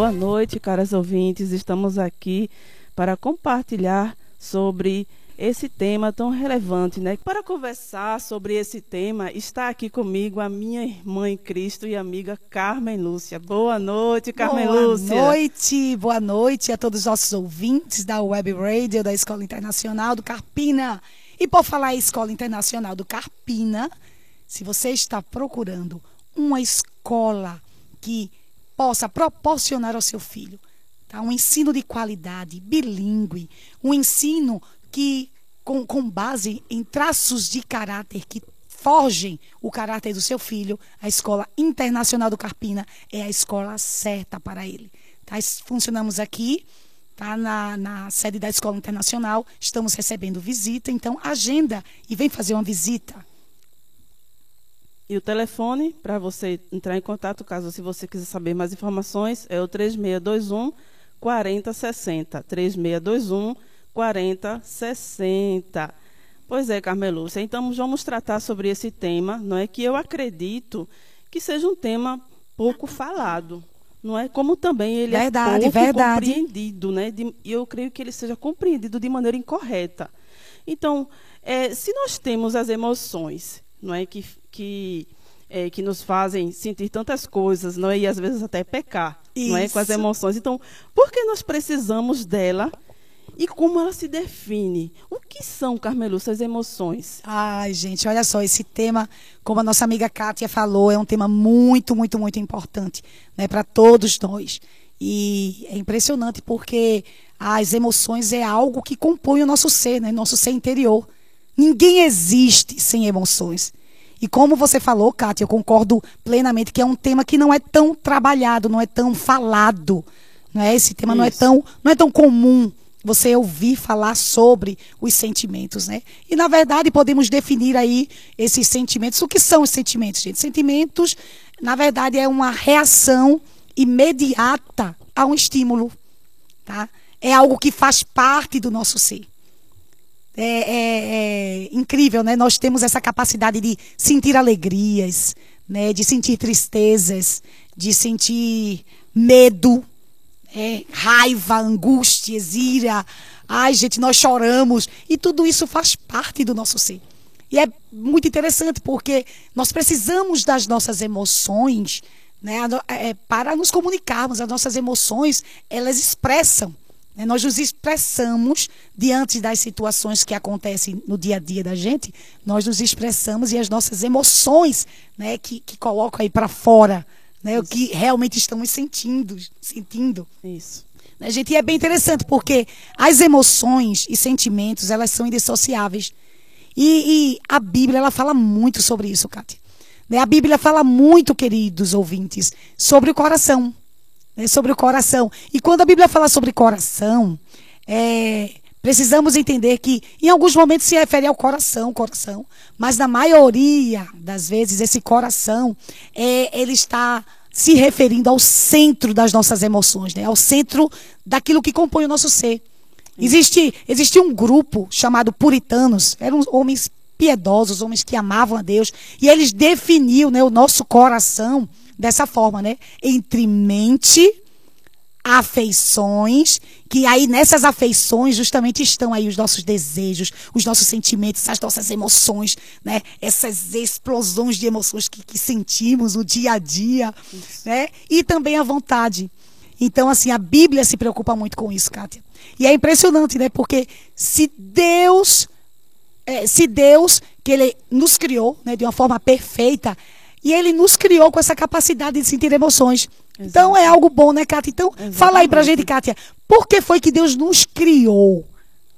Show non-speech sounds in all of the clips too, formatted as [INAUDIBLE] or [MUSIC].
Boa noite, caras ouvintes. Estamos aqui para compartilhar sobre esse tema tão relevante, né? Para conversar sobre esse tema, está aqui comigo a minha irmã em Cristo e amiga Carmen Lúcia. Boa noite, Carmen boa Lúcia. Boa noite, boa noite a todos os nossos ouvintes da Web Radio da Escola Internacional do Carpina. E por falar em Escola Internacional do Carpina, se você está procurando uma escola que possa proporcionar ao seu filho tá? um ensino de qualidade, bilíngue, um ensino que com, com base em traços de caráter que forgem o caráter do seu filho, a Escola Internacional do Carpina é a escola certa para ele. Tá? Funcionamos aqui tá? na, na sede da Escola Internacional, estamos recebendo visita, então agenda e vem fazer uma visita. E o telefone para você entrar em contato, caso se você quiser saber mais informações, é o 3621 4060. 3621 4060. Pois é, Carmelúcia. Então vamos tratar sobre esse tema, não é que eu acredito que seja um tema pouco falado, não é? Como também ele verdade, é pouco verdade. compreendido, né? E eu creio que ele seja compreendido de maneira incorreta. Então, é, se nós temos as emoções, não é que que, é, que nos fazem sentir tantas coisas, não é? E às vezes até pecar, Isso. não é? Com as emoções. Então, por que nós precisamos dela? E como ela se define? O que são, Carmelu, essas emoções? Ai, gente, olha só, esse tema, como a nossa amiga Kátia falou, é um tema muito, muito, muito importante né, para todos nós. E é impressionante porque as emoções é algo que compõe o nosso ser, né, nosso ser interior. Ninguém existe sem emoções. E como você falou, Kátia, eu concordo plenamente que é um tema que não é tão trabalhado, não é tão falado. Não é? Esse tema não é, tão, não é tão comum você ouvir falar sobre os sentimentos, né? E na verdade podemos definir aí esses sentimentos. O que são os sentimentos, gente? Sentimentos, na verdade, é uma reação imediata a um estímulo, tá? É algo que faz parte do nosso ser é, é, é incrível, né? Nós temos essa capacidade de sentir alegrias, né? De sentir tristezas, de sentir medo, é, raiva, angústias, ira. Ai, gente, nós choramos. E tudo isso faz parte do nosso ser. E é muito interessante porque nós precisamos das nossas emoções né, é, para nos comunicarmos. As nossas emoções, elas expressam? Nós nos expressamos diante das situações que acontecem no dia a dia da gente, nós nos expressamos e as nossas emoções, né, que, que colocam aí para fora, né, o que realmente estamos sentindo, sentindo. Isso. Né, gente, e é bem interessante porque as emoções e sentimentos, elas são indissociáveis. E, e a Bíblia, ela fala muito sobre isso, Kátia. Né? A Bíblia fala muito, queridos ouvintes, sobre o coração né, sobre o coração. E quando a Bíblia fala sobre coração, é, precisamos entender que em alguns momentos se refere ao coração, coração, mas na maioria das vezes esse coração é, ele está se referindo ao centro das nossas emoções, né? ao centro daquilo que compõe o nosso ser. Existe, existia um grupo chamado puritanos, eram homens piedosos, homens que amavam a Deus, e eles definiam né, o nosso coração dessa forma, né? Entre mente, afeições, que aí nessas afeições justamente estão aí os nossos desejos, os nossos sentimentos, as nossas emoções, né? Essas explosões de emoções que, que sentimos no dia a dia, isso. né? E também a vontade. Então, assim, a Bíblia se preocupa muito com isso, Kátia. E é impressionante, né? Porque se Deus, é, se Deus, que Ele nos criou né, de uma forma perfeita, e ele nos criou com essa capacidade de sentir emoções. Então é algo bom, né, Kátia? Então, Exatamente. fala aí pra gente, Kátia, por que foi que Deus nos criou,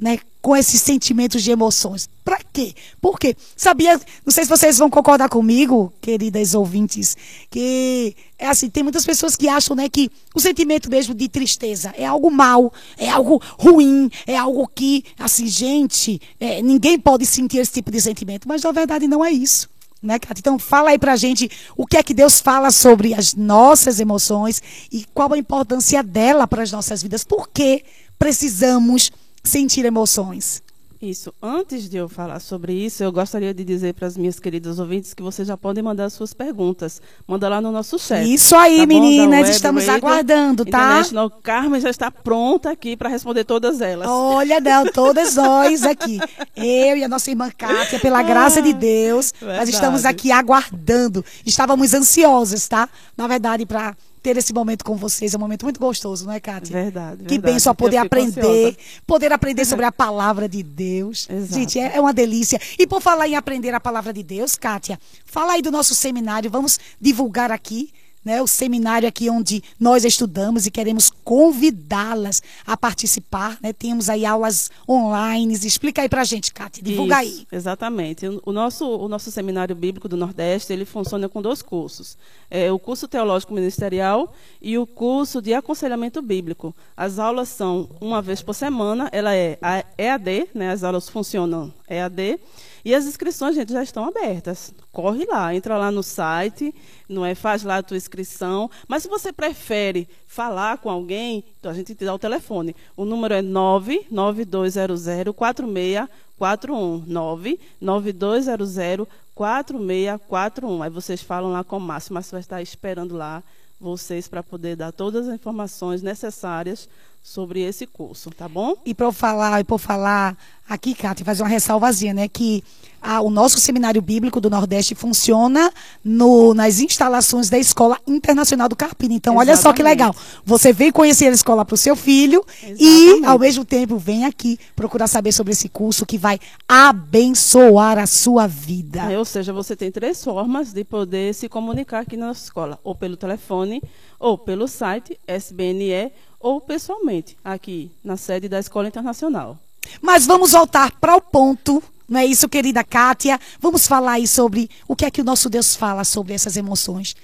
né, com esses sentimentos de emoções? Para quê? Por quê? Sabia, não sei se vocês vão concordar comigo, queridas ouvintes, que é assim, tem muitas pessoas que acham, né, que o sentimento mesmo de tristeza é algo mal, é algo ruim, é algo que, assim, gente, é, ninguém pode sentir esse tipo de sentimento, mas na verdade não é isso. Né, Cátia? Então, fala aí pra gente o que é que Deus fala sobre as nossas emoções e qual a importância dela para as nossas vidas. Por que precisamos sentir emoções? Isso. Antes de eu falar sobre isso, eu gostaria de dizer para as minhas queridas ouvintes que vocês já podem mandar suas perguntas. Manda lá no nosso chat. Isso aí, tá meninas, estamos Radio, aguardando, tá? International Carmen já está pronta aqui para responder todas elas. Olha, não, todas nós aqui. Eu e a nossa irmã Kátia, pela ah, graça de Deus, verdade. nós estamos aqui aguardando. Estávamos ansiosas, tá? Na verdade, para ter esse momento com vocês. É um momento muito gostoso, não é, Kátia? Verdade. Que bem só poder aprender, ansiosa. poder aprender sobre a [LAUGHS] palavra de Deus. Exato. Gente, é, é, uma delícia. E por falar em aprender a palavra de Deus, Kátia, fala aí do nosso seminário. Vamos divulgar aqui né, o seminário aqui onde nós estudamos e queremos convidá-las a participar. Né? Temos aí aulas online. Explica aí para a gente, Cátia, divulga Isso, aí. Exatamente. O nosso, o nosso seminário bíblico do Nordeste, ele funciona com dois cursos. É, o curso teológico ministerial e o curso de aconselhamento bíblico. As aulas são uma vez por semana, ela é EAD, né, as aulas funcionam EAD, e as inscrições, gente, já estão abertas. Corre lá, entra lá no site, não é? Faz lá a tua inscrição. Mas se você prefere falar com alguém, então a gente te dá o telefone. O número é 99200 4641. 99200 4641. Aí vocês falam lá com o Márcio, mas vai estar esperando lá vocês para poder dar todas as informações necessárias sobre esse curso, tá bom? E para falar, e por falar aqui, Cátia, fazer uma ressalvazinha, né, que a, o nosso seminário bíblico do Nordeste funciona no, nas instalações da Escola Internacional do Carpini. Então, Exatamente. olha só que legal. Você vem conhecer a escola para o seu filho Exatamente. e, ao mesmo tempo, vem aqui procurar saber sobre esse curso que vai abençoar a sua vida. É, ou seja, você tem três formas de poder se comunicar aqui na nossa escola: ou pelo telefone, ou pelo site SBNE, ou pessoalmente, aqui na sede da Escola Internacional. Mas vamos voltar para o ponto não é isso, querida Kátia? Vamos falar aí sobre o que é que o nosso Deus fala sobre essas emoções.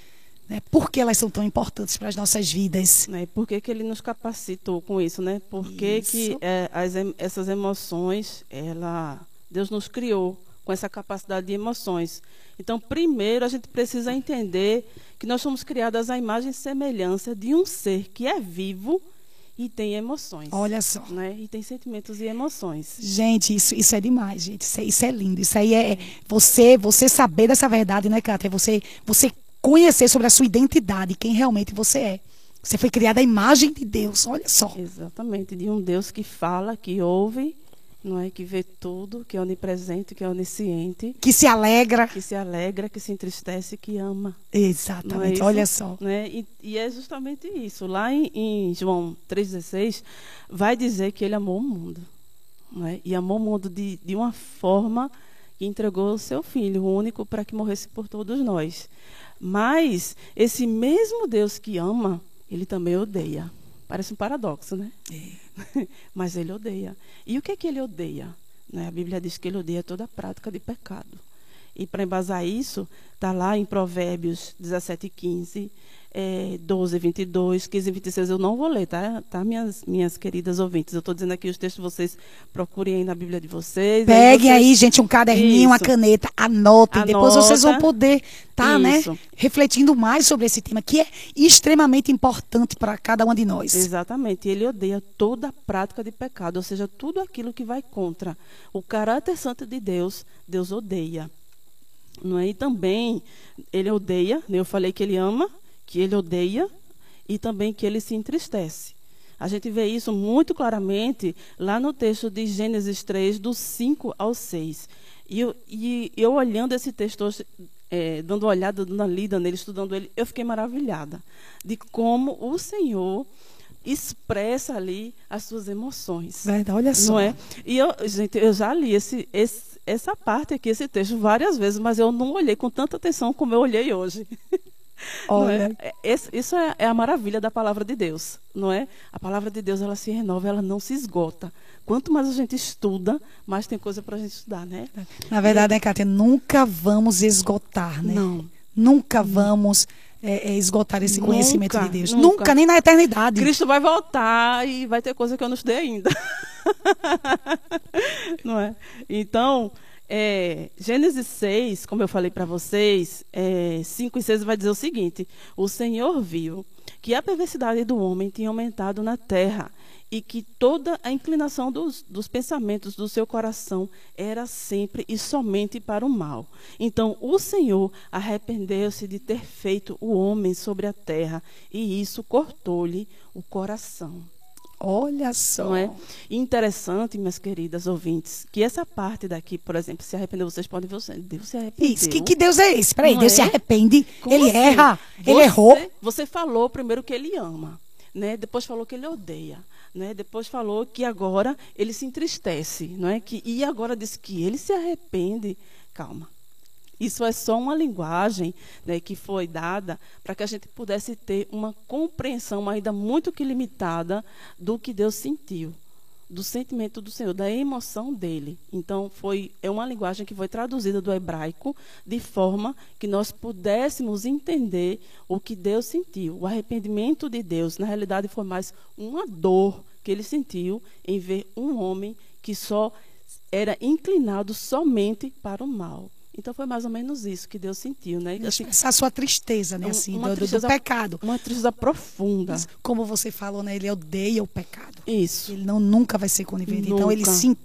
Né? Por que elas são tão importantes para as nossas vidas? Né? Por que, que ele nos capacitou com isso, né? Por que, que é, as, essas emoções, ela, Deus nos criou com essa capacidade de emoções. Então, primeiro, a gente precisa entender que nós somos criadas à imagem e semelhança de um ser que é vivo e tem emoções. Olha só. Né? E tem sentimentos e emoções. Gente, isso, isso é demais, gente. Isso é, isso é lindo. Isso aí é você você saber dessa verdade, né, Cátia? É você, você conhecer sobre a sua identidade, quem realmente você é. Você foi criada à imagem de Deus, olha só. Exatamente, de um Deus que fala, que ouve não é que vê tudo, que é onipresente, que é onisciente, que se alegra, que se alegra, que se entristece, que ama. Exatamente. É olha só. Né? E, e, é justamente isso. Lá em, em João 3,16 vai dizer que ele amou o mundo, é? E amou o mundo de, de uma forma que entregou o seu filho, o único, para que morresse por todos nós. Mas esse mesmo Deus que ama, ele também odeia. Parece um paradoxo, né? É. [LAUGHS] Mas ele odeia. E o que, é que ele odeia? Né? A Bíblia diz que ele odeia toda prática de pecado. E para embasar isso, está lá em Provérbios 17, 15 é, 12, 22, 15 e 26, eu não vou ler, tá? tá minhas, minhas queridas ouvintes. Eu estou dizendo aqui os textos, vocês procurem aí na Bíblia de vocês. Peguem aí, vocês... aí, gente, um caderninho, Isso. uma caneta, anotem. Anota. Depois vocês vão poder estar, tá, né, refletindo mais sobre esse tema, que é extremamente importante para cada uma de nós. Exatamente. Ele odeia toda prática de pecado, ou seja, tudo aquilo que vai contra o caráter santo de Deus, Deus odeia. Não é? E também ele odeia, né? eu falei que ele ama, que ele odeia e também que ele se entristece. A gente vê isso muito claramente lá no texto de Gênesis 3, do 5 ao 6. E eu, e eu olhando esse texto é, dando uma olhada, dando uma lida nele, estudando ele, eu fiquei maravilhada de como o Senhor expressa ali as suas emoções. Verdade, olha só. Não é? E eu, gente, eu já li esse, esse, essa parte aqui, esse texto, várias vezes, mas eu não olhei com tanta atenção como eu olhei hoje. [LAUGHS] Olha. É? Isso é, é, a maravilha da palavra de Deus, não é? A palavra de Deus ela se renova, ela não se esgota. Quanto mais a gente estuda, mais tem coisa para a gente estudar, né? Na verdade, né, Kátia, nunca vamos esgotar, né? Não. Nunca vamos é, é, esgotar esse nunca, conhecimento de Deus. Nunca. nunca, nem na eternidade. Cristo vai voltar e vai ter coisa que eu não estudei ainda. [LAUGHS] não é? Então, é, Gênesis 6, como eu falei para vocês, é, 5 e 6 vai dizer o seguinte: O Senhor viu que a perversidade do homem tinha aumentado na terra e que toda a inclinação dos, dos, pensamentos do seu coração era sempre e somente para o mal. Então o Senhor arrependeu-se de ter feito o homem sobre a terra, e isso cortou-lhe o coração. Olha só. Não é? interessante, minhas queridas ouvintes, que essa parte daqui, por exemplo, se arrependeu, vocês podem ver, Deus se arrependeu. Isso, que, que Deus é esse? Peraí, Deus é? se arrepende, Como ele assim? erra, ele Você- errou. Você falou primeiro que ele ama, né? Depois falou que ele odeia, né? Depois falou que agora ele se entristece, não é? Que e agora disse que ele se arrepende. Calma. Isso é só uma linguagem né, que foi dada para que a gente pudesse ter uma compreensão ainda muito que limitada do que Deus sentiu, do sentimento do Senhor, da emoção dele. Então foi é uma linguagem que foi traduzida do hebraico de forma que nós pudéssemos entender o que Deus sentiu. O arrependimento de Deus, na realidade, foi mais uma dor que ele sentiu em ver um homem que só era inclinado somente para o mal. Então foi mais ou menos isso que Deus sentiu, né? Assim, Essa sua tristeza, né? um- Assim, uma do, do- do tristeza- pecado. uma tristeza profunda. Como você falou, né? Ele odeia o pecado. Isso. Ele não nunca vai ser conivente. Então ele se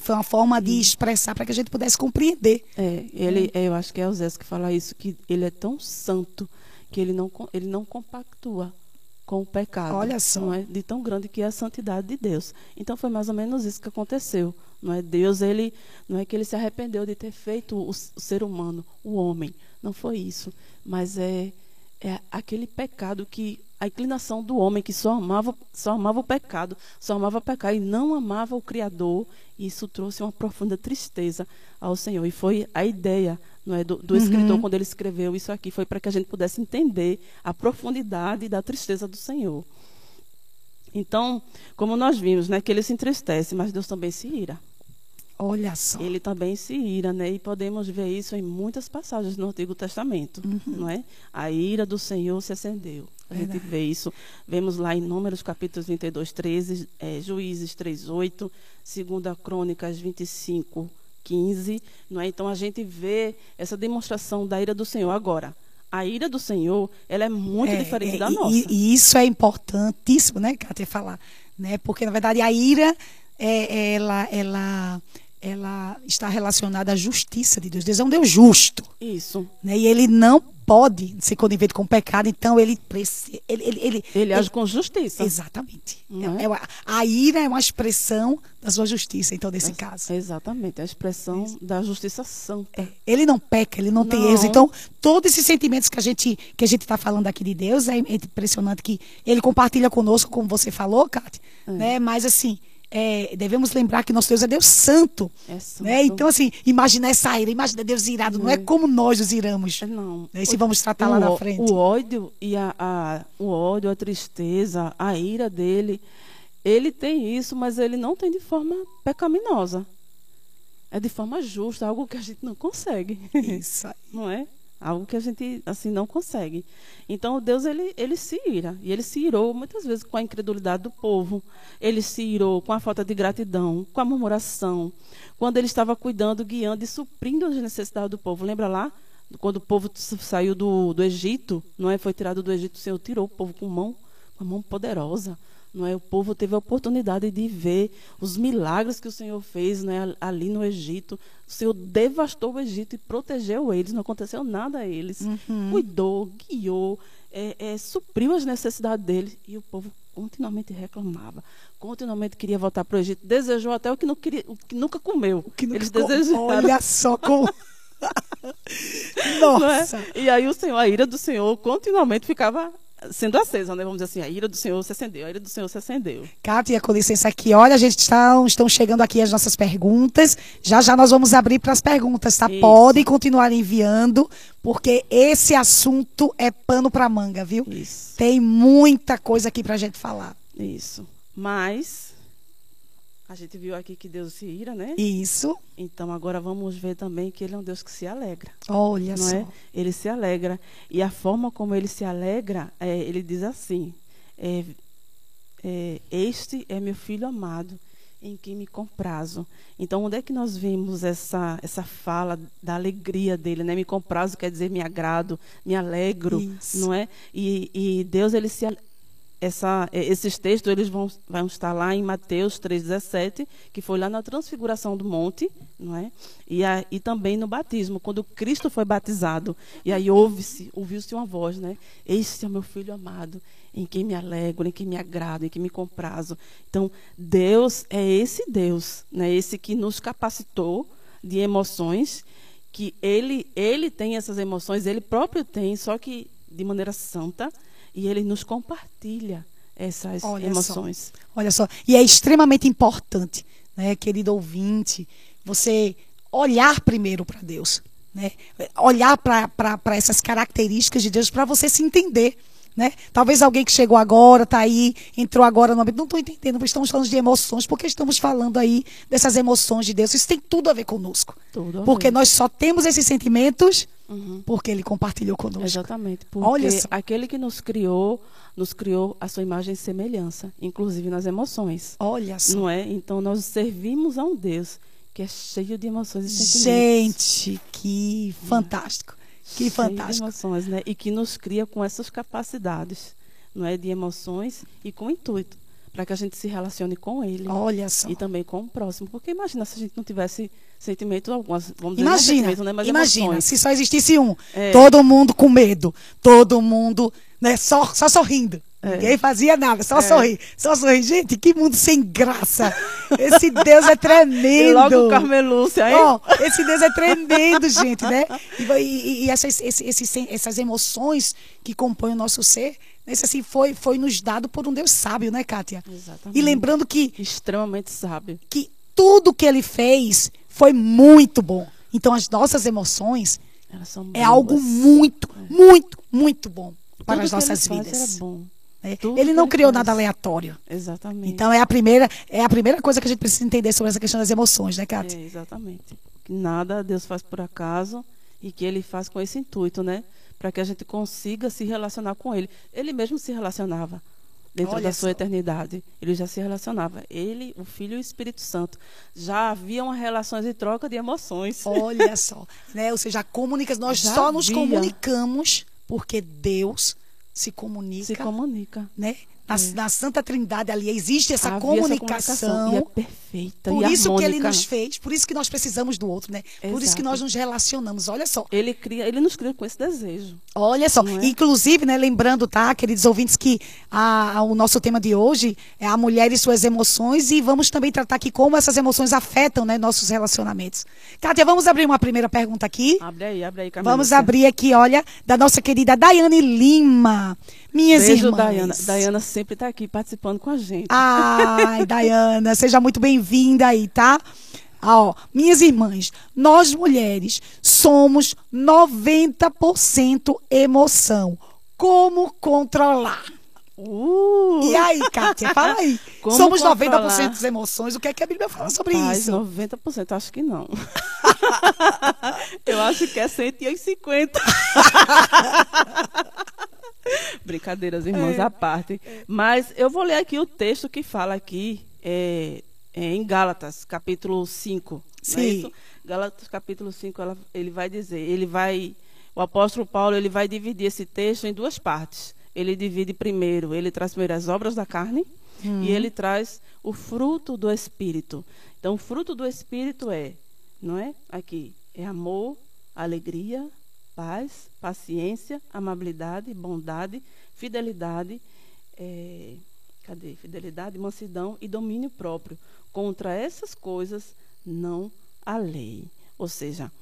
foi uma forma de expressar para que a gente pudesse compreender. É, ele, é, eu acho que é o Zé que fala isso, que ele é tão santo que ele não, ele não compactua com o pecado. Olha só. É? De tão grande que é a santidade de Deus. Então foi mais ou menos isso que aconteceu. Não é? Deus, ele, não é que ele se arrependeu de ter feito o, o ser humano, o homem. Não foi isso. Mas é, é aquele pecado que a inclinação do homem que só amava, só amava o pecado, só amava pecar e não amava o Criador, e isso trouxe uma profunda tristeza ao Senhor. E foi a ideia não é, do, do escritor, quando ele escreveu isso aqui, foi para que a gente pudesse entender a profundidade da tristeza do Senhor. Então, como nós vimos, né, que ele se entristece, mas Deus também se ira. Olha só. Ele também se ira, né? E podemos ver isso em muitas passagens no Antigo Testamento, não é? A ira do Senhor se acendeu. A gente Verdade. vê isso. Vemos lá em Números capítulos 22, 13, eh, Juízes 3, 8, 2 Crônicas 25, 15, não é? Então a gente vê essa demonstração da ira do Senhor agora. A ira do Senhor, ela é muito É, diferente é, da nossa. E, e isso é importantíssimo, né, Kátia, falar. Né? Porque, na verdade, a ira, é, ela, ela, ela está relacionada à justiça de Deus. Deus é um Deus justo. Isso. Né? E ele não pode ser conivente com o pecado, então ele. Ele, ele, ele, Ele age com justiça. Exatamente. Não é? É uma- a ira é uma expressão da sua justiça, então, nesse caso. Exatamente, a expressão da justiça santa. É, Ele não peca, ele não, tem Não. erros. Então, todos esses sentimentos que a gente que a gente está falando aqui de Deus é impressionante que ele compartilha conosco, como você falou, Kátia. É. Né? Mas assim, é, devemos lembrar que nosso Deus é Deus santo. É santo. Né? Então, assim, imagina essa ira, imagina Deus irado. Não é como nós nos iramos. É, Não. Né? Isso vamos tratar lá O na ó- frente. O ódio e a, a- o ódio, a tristeza, a ira dele, ele tem isso, mas ele não tem de forma pecaminosa. É de forma justa, algo que a gente não consegue. Isso aí. [LAUGHS] não é? Algo que a gente assim não consegue. Então Deus ele ele se ira e ele se irou muitas vezes com a incredulidade do povo. Ele se irou com a falta de gratidão, com a murmuração, quando ele estava cuidando, guiando e suprindo as necessidades do povo. Lembra lá quando o povo saiu do, do Egito, não é? Foi tirado do Egito, o Senhor tirou o povo com mão, com a mão poderosa. Não é? O povo teve a oportunidade de ver os milagres que o Senhor fez né, ali no Egito. O Senhor devastou o Egito e protegeu eles, não aconteceu nada a eles. Cuidou, guiou, é, é, supriu as necessidades deles. E o povo continuamente reclamava, continuamente queria voltar para o Egito. Desejou até o que, não queria, o que nunca comeu. Que nunca eles desejaram. Olha só como. [LAUGHS] não é? Nossa. E aí o Senhor, a ira do Senhor continuamente ficava sendo acesa, né? Vamos dizer assim, a ira do Senhor se acendeu, a ira do Senhor se acendeu. Kátia, com licença aqui. Olha, a gente está, estão chegando aqui as nossas perguntas. Já já nós vamos abrir para as perguntas, tá? Isso. Podem continuar enviando, porque esse assunto é pano para manga, viu? Isso, Tem muita coisa aqui para a gente falar. isso. Mas a gente viu aqui que Deus se ira, né? Isso. Então agora vamos ver também que ele é um Deus que se alegra. Olha não só. é? Ele se alegra. E a forma como ele se alegra, é, ele diz assim: é, é, Este é meu filho amado, em quem me comprazo. Então, onde é que nós vimos essa, essa fala da alegria dele? Né? Me comprazo quer dizer me agrado, me alegro, Isso. não é? E, e Deus, ele se, ale- essa, é, esses textos eles vão, vão estar lá em Mateus 3,17, que foi lá na transfiguração do monte, não é? E, a, e também no batismo, quando Cristo foi batizado. E aí ouve-se, ouviu-se uma voz, né? Este é o meu filho amado, em quem me alegro, em quem me agrado, em quem me comprazo. Então, Deus é esse Deus, né? Esse que nos capacitou de emoções, que ele, ele tem essas emoções, ele próprio tem, só que de maneira santa e ele nos compartilha essas Olha emoções. Só. Olha só, e é extremamente importante, né, querido ouvinte, você olhar primeiro para Deus, né? Olhar para essas características de Deus para você se entender. Né? Talvez alguém que chegou agora, está aí, entrou agora no Não estou entendendo, estamos falando de emoções, porque estamos falando aí dessas emoções de Deus. Isso tem tudo a ver conosco. Tudo porque ver. nós só temos esses sentimentos uhum. porque Ele compartilhou conosco. Exatamente. Porque Olha só. aquele que nos criou, nos criou a sua imagem e semelhança, inclusive nas emoções. Olha só. Não é? Então nós servimos a um Deus que é cheio de emoções e sentimentos. Gente, que fantástico. Que cheio fantástico. De emoções, né? E que nos cria com essas capacidades, não é, de emoções e com intuito para que a gente se relacione com ele. Olha só. E também com o próximo, porque imagina se a gente não tivesse sentimentos alguns, vamos dizer, imagina, né, mas imagina, emoções. se só existisse um, é. todo mundo com medo, todo mundo, né, só só sorrindo. É. Ninguém fazia nada, só é. sorrir. Só sorrir. Gente, que mundo sem graça. Esse Deus é tremendo. [LAUGHS] E logo o Carmelúcia, hein? Oh, esse Deus é tremendo, gente, né? E, e, e essas, esses, essas emoções que compõem o nosso ser, esse assim foi, foi nos dado por um Deus sábio, né, Kátia? Exatamente. E lembrando que. Extremamente sábio. Que tudo que ele fez foi muito bom. Então as nossas emoções é algo muito, é. muito, muito bom para tudo as nossas vidas. Era bom. É. Ele não criou nada aleatório. Exatamente. Então é a primeira é a primeira coisa que a gente precisa entender sobre essa questão das emoções, né, Cátia? É, exatamente. Que nada Deus faz por acaso e que Ele faz com esse intuito, né? Para que a gente consiga se relacionar com Ele. Ele mesmo se relacionava dentro Olha da sua só. eternidade. Ele já se relacionava. Ele, o Filho e o Espírito Santo. Já haviam relações de troca de emoções. Olha só. Né? Ou seja, comunica, nós [LAUGHS] já só nos comunicamos porque Deus se comunica. Se comunica. Né? Na, é. na Santa Trindade ali existe essa comunicação. Essa comunicação. E é perfeita. Por isso harmônica. que ele nos fez, por isso que nós precisamos do outro, né? Exato. Por isso que nós nos relacionamos. Olha só. Ele cria, ele nos cria com esse desejo. Olha só. É? Inclusive, né, lembrando, tá, queridos ouvintes, que a, a, o nosso tema de hoje é a mulher e suas emoções. E vamos também tratar aqui como essas emoções afetam né, nossos relacionamentos. Kátia, vamos abrir uma primeira pergunta aqui. Abre aí, abre aí, Camila. Vamos abrir aqui, olha, da nossa querida Daiane Lima. Minhas Beijo, irmãs. Dayana. Dayana sempre está aqui participando com a gente. Ai, [LAUGHS] Dayana, seja muito bem-vinda aí, tá? Ah, ó, minhas irmãs, nós mulheres somos 90% emoção. Como controlar? Uh. E aí, Kátia, [LAUGHS] fala aí. Como Somos controlar? 90% das emoções. O que é que a Bíblia fala sobre Rapaz, isso? 90% acho que não. [LAUGHS] Eu acho que é 150. Brincadeiras, irmãos, é. à parte. Mas eu vou ler aqui o texto que fala aqui é, é em Gálatas, capítulo 5. É Sim. É Gálatas, capítulo 5, ela, ele vai dizer, ele vai, o apóstolo Paulo, ele vai dividir esse texto em duas partes. Ele divide primeiro, ele traz primeiro as obras da carne hum. e ele traz o fruto do Espírito. Então, o fruto do Espírito é, não é? Aqui, é amor, alegria, paz, paciência, amabilidade, bondade, fidelidade, é, cadê? Fidelidade, mansidão e domínio próprio. Contra essas coisas não há lei. Ou seja,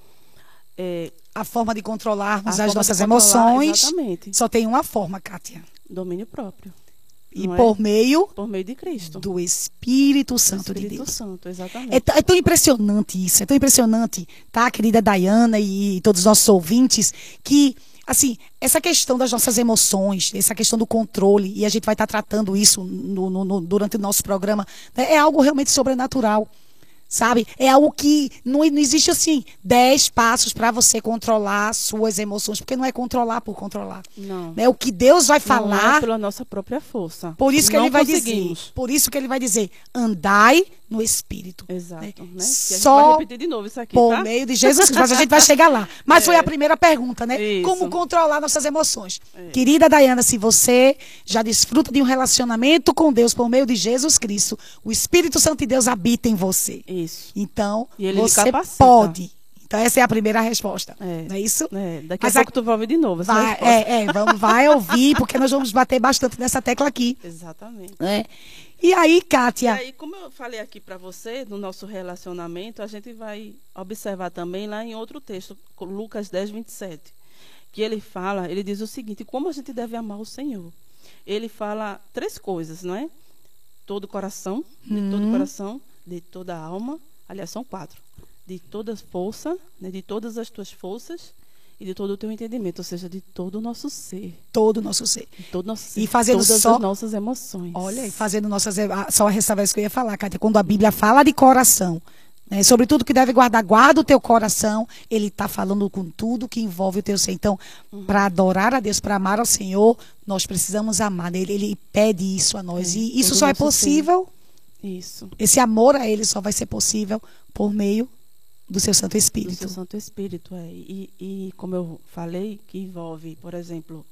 é, a forma de controlarmos as nossas emoções exatamente. só tem uma forma, Kátia. Domínio próprio. E por é? meio por meio de Cristo. Do Espírito Santo Espírito de Deus. Santo, exatamente. É, é, tão impressionante isso, é tão impressionante, tá, querida Dayana e todos os nossos ouvintes, que assim, essa questão das nossas emoções, essa questão do controle, e a gente vai estar tratando isso no, no, no, durante o nosso programa, né, é algo realmente sobrenatural. Sabe? É algo que não, não existe assim, dez passos para você controlar suas emoções, porque não é controlar por controlar. Não. É o que Deus vai falar. Não é pela nossa própria força. Por isso que não ele vai dizer. Por isso que ele vai dizer: andai no Espírito. Exato. Né? Né? Só vai repetir de novo isso aqui, por tá? meio de Jesus Cristo. Mas a gente vai chegar lá. [LAUGHS] Mas foi É. a primeira pergunta, né? Isso. Como controlar nossas emoções? É. Querida Dayana, se você já desfruta de um relacionamento com Deus por meio de Jesus Cristo, o Espírito Santo de Deus habita em você. Isso. Então, você pode. Então, essa é a primeira resposta. É. Não é isso? É, daqui Mas a pouco a- tu vai ouvir de novo Vai, é, é, vamos, vai ouvir, porque nós vamos bater bastante nessa tecla aqui. [LAUGHS] Exatamente. Né? E aí, E Kátia? aí, como eu falei aqui para você, no nosso relacionamento, a gente vai observar também lá em outro texto, Lucas 10, 27, que ele fala, ele diz o seguinte, como a gente deve amar o Senhor. Ele fala três coisas, não é? Todo coração, de todo o coração, de toda alma, aliás, são quatro. De toda força, né, de todas as tuas forças e de todo o teu entendimento, ou seja, de todo o nosso ser. Todo o nosso ser. De todo o nosso ser. E fazendo todas só- as nossas emoções. Olha, e fazendo nossas. ah, Só ressalvar isso que eu ia falar, Kátia. Quando a Bíblia fala de coração, né, sobre tudo que deve guardar, guarda o teu coração, ele está falando com tudo que envolve o teu ser. Então, Uhum. para adorar a Deus, para amar ao Senhor, nós precisamos amar. Ele, ele pede isso a nós. É, e isso só é nosso ser. possível, Isso. esse amor a Ele só vai ser possível por meio do seu Santo do Espírito. seu Santo Espírito, é. E, e como eu falei, que envolve, por exemplo,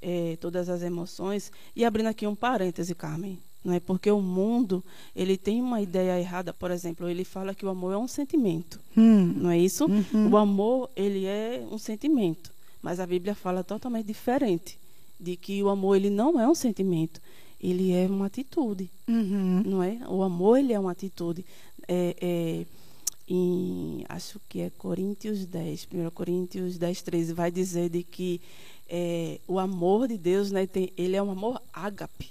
eh, todas as emoções. E abrindo aqui um parêntese, Carmen, não é? Porque o mundo ele tem uma ideia errada. Por exemplo, ele fala que o amor é um sentimento, Hum, não é isso? Uhum. O amor ele é um sentimento, mas a Bíblia fala totalmente diferente, de que o amor ele não é um sentimento, ele é uma atitude uhum. não é? O amor ele é uma atitude. É, é, em, acho que é Coríntios 10, 1 Coríntios 10, 13, vai dizer de que é, o amor de Deus, né, tem, ele é um amor ágape,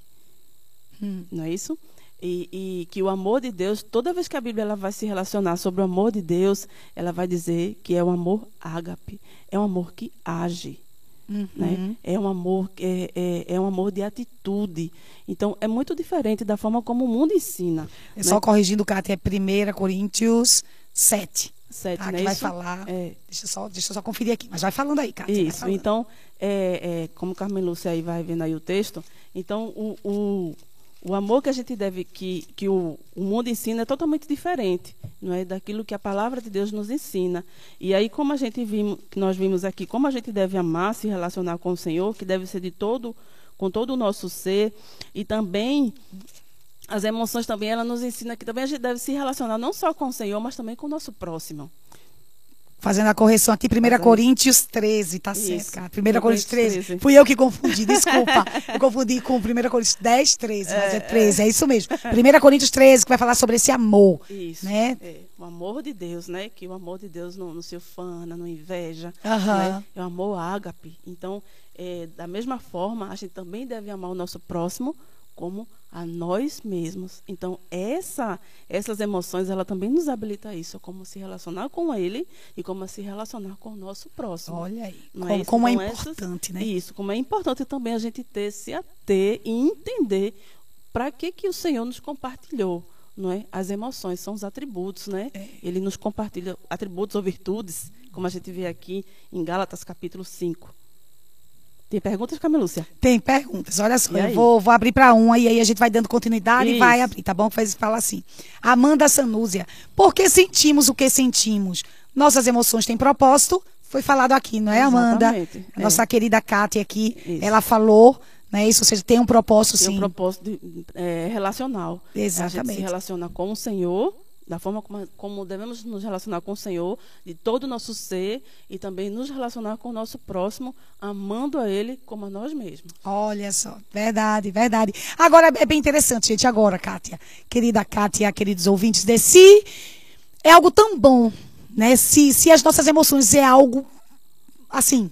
Hum. não é isso? E, e que o amor de Deus, toda vez que a Bíblia ela vai se relacionar sobre o amor de Deus, ela vai dizer que é o amor ágape, é um amor que age Uhum. né? É um amor é, é, é um amor de atitude. Então é muito diferente da forma como o mundo ensina. É né? só corrigindo, Kátia, é 1 Coríntios 7. Sete, Tá, né? que vai falar. É, Deixa, eu só, deixa eu só conferir aqui. Mas vai falando aí, Kátia. vai isso. Então, é, é, como Carmen Lúcia aí vai vendo aí o texto, então o, o, o amor que a gente deve, que, que o, o mundo ensina é totalmente diferente, não é? Daquilo que a palavra de Deus nos ensina. E aí, como a gente vimos, que nós vimos aqui, como a gente deve amar, se relacionar com o Senhor, que deve ser de todo, com todo o nosso ser, e também as emoções também, ela nos ensina que também a gente deve se relacionar não só com o Senhor, mas também com o nosso próximo. Fazendo a correção aqui, 1 Fazendo. Coríntios 13, tá Isso. certo, cara. 1 1 Coríntios 13. Coríntios 13. Fui eu que confundi, [LAUGHS] desculpa. eu confundi com 1 Coríntios 10, 13, mas é 13, é isso mesmo. 1 Coríntios 13, que vai falar sobre esse amor. Isso. Né? É, o amor de Deus, né? Que o amor de Deus não, não se ufana, não inveja. Aham. né? É o amor ágape. Então, é, da mesma forma, a gente também deve amar o nosso próximo como a nós mesmos. Então, essa, essas emoções, ela também nos habilita a isso, como se relacionar com ele e como se relacionar com o nosso próximo. Olha aí, Não como, isso? como é Então, essas- importante, né? Isso, como é importante também a gente ter, se ater e entender para que, que o Senhor nos compartilhou. Não é? As emoções são os atributos, né? É. Ele nos compartilha atributos ou virtudes, como a gente vê aqui em Gálatas capítulo 5. Tem perguntas, Camelúcia? Tem perguntas, olha só, E eu vou, vou abrir para um e aí a gente vai dando continuidade e Isso. vai abrir, tá bom? Faz fala assim. Amanda Sanúzia, por que sentimos o que sentimos? Nossas emoções têm propósito, foi falado aqui, não é, Amanda? Exatamente, é. Nossa querida Kátia aqui, Isso. ela falou, né? Isso, ou seja, tem um propósito Tem sim. um propósito de- é, relacional. A gente Exatamente. se relaciona com o Senhor, da forma como, devemos nos relacionar com o Senhor, de todo o nosso ser, e também nos relacionar com o nosso próximo, amando a Ele como a nós mesmos. Olha só, verdade, verdade. Agora é bem interessante, gente. Agora, Kátia, querida Kátia, queridos ouvintes, se é algo tão bom, né? Se, se as nossas emoções é algo assim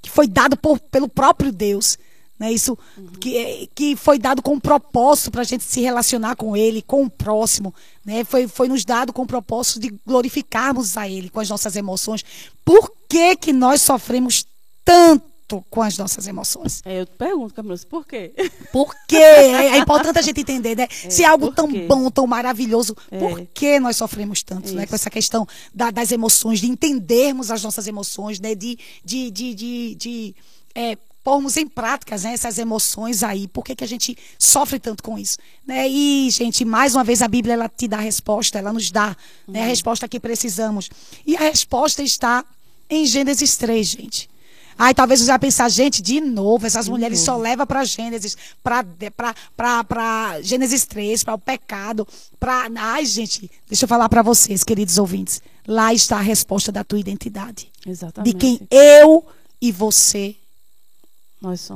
que foi dado por, pelo próprio Deus, né? Isso que, é- que foi dado com um propósito para a gente se relacionar com Ele, com o próximo, né? Foi, foi nos dado com o propósito de glorificarmos a Ele com as nossas emoções. Por que que nós sofremos tanto com as nossas emoções? É, eu te pergunto, Camila, por quê? Por quê? É, é importante a gente entender, né? Se é algo tão quê? bom, tão maravilhoso, É. por que nós sofremos tanto, né? Com essa questão da- das emoções, de entendermos as nossas emoções, né? De, de, de, de, de, é, pormos em práticas né, essas emoções aí, por que, que a gente sofre tanto com isso? Né? E, gente, mais uma vez a Bíblia ela te dá a resposta, ela nos dá né, a resposta que precisamos. E a resposta está em Gênesis 3, gente. Aí talvez você vai pensar, gente, de novo, essas De mulheres novo. só levam para Gênesis, para Gênesis 3, para o pecado, para. Ai, gente, deixa eu falar para vocês, queridos ouvintes. Lá está a resposta da tua identidade. Exatamente. De quem eu e você.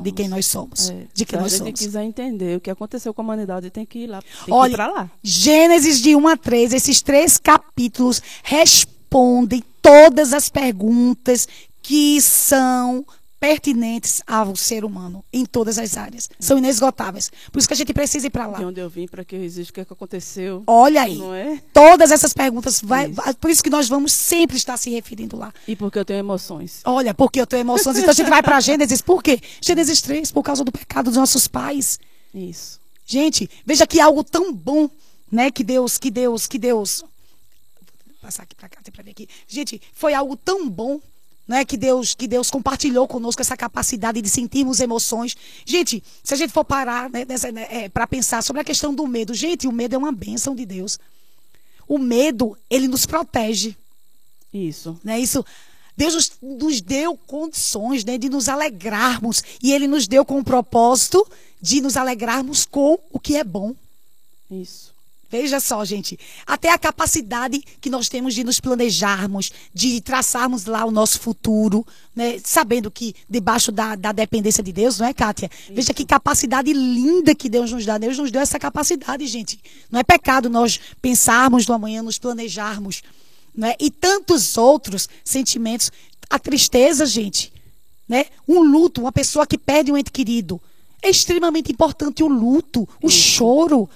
De quem nós somos. É, De quem se nós a gente somos. quiser entender o que aconteceu com a humanidade, tem que ir lá. Olha, ir lá. Gênesis de 1 a 3, esses três capítulos respondem todas as perguntas que são pertinentes ao ser humano em todas as áreas. São inesgotáveis. Por isso que a gente precisa ir para lá. De onde eu vim, para que eu existo, o que, é que aconteceu. Olha aí. É? Todas essas perguntas, vai, Isso. vai- por isso que nós vamos sempre estar se referindo lá. E porque eu tenho emoções. Olha, porque eu tenho emoções. Então a gente vai para [LAUGHS] Gênesis. Por quê? Gênesis 3, por causa do pecado dos nossos pais. Isso. Gente, veja que algo tão bom, né, que Deus, que Deus, que Deus. Vou passar aqui para cá, tem para ver aqui. Gente, foi algo tão bom, né, que Deus, que Deus compartilhou conosco essa capacidade de sentirmos emoções. Gente, se a gente for parar, né, para pensar sobre a questão do medo, gente, o medo é uma bênção de Deus. O medo, ele nos protege Isso. né? Isso Deus nos, nos deu condições né, de nos alegrarmos e Ele nos deu com o propósito de nos alegrarmos com o que é bom. Isso. Veja só, gente, até a capacidade que nós temos de nos planejarmos, de traçarmos lá o nosso futuro, né? sabendo que debaixo da, da dependência de Deus, não é, Kátia? Veja que capacidade linda que Deus nos dá. Deus nos deu essa capacidade, gente. Não é pecado nós pensarmos no amanhã, nos planejarmos. Né? E tantos outros sentimentos. A tristeza, gente, né? Um luto, uma pessoa que perde um ente querido. É extremamente importante o luto, o choro.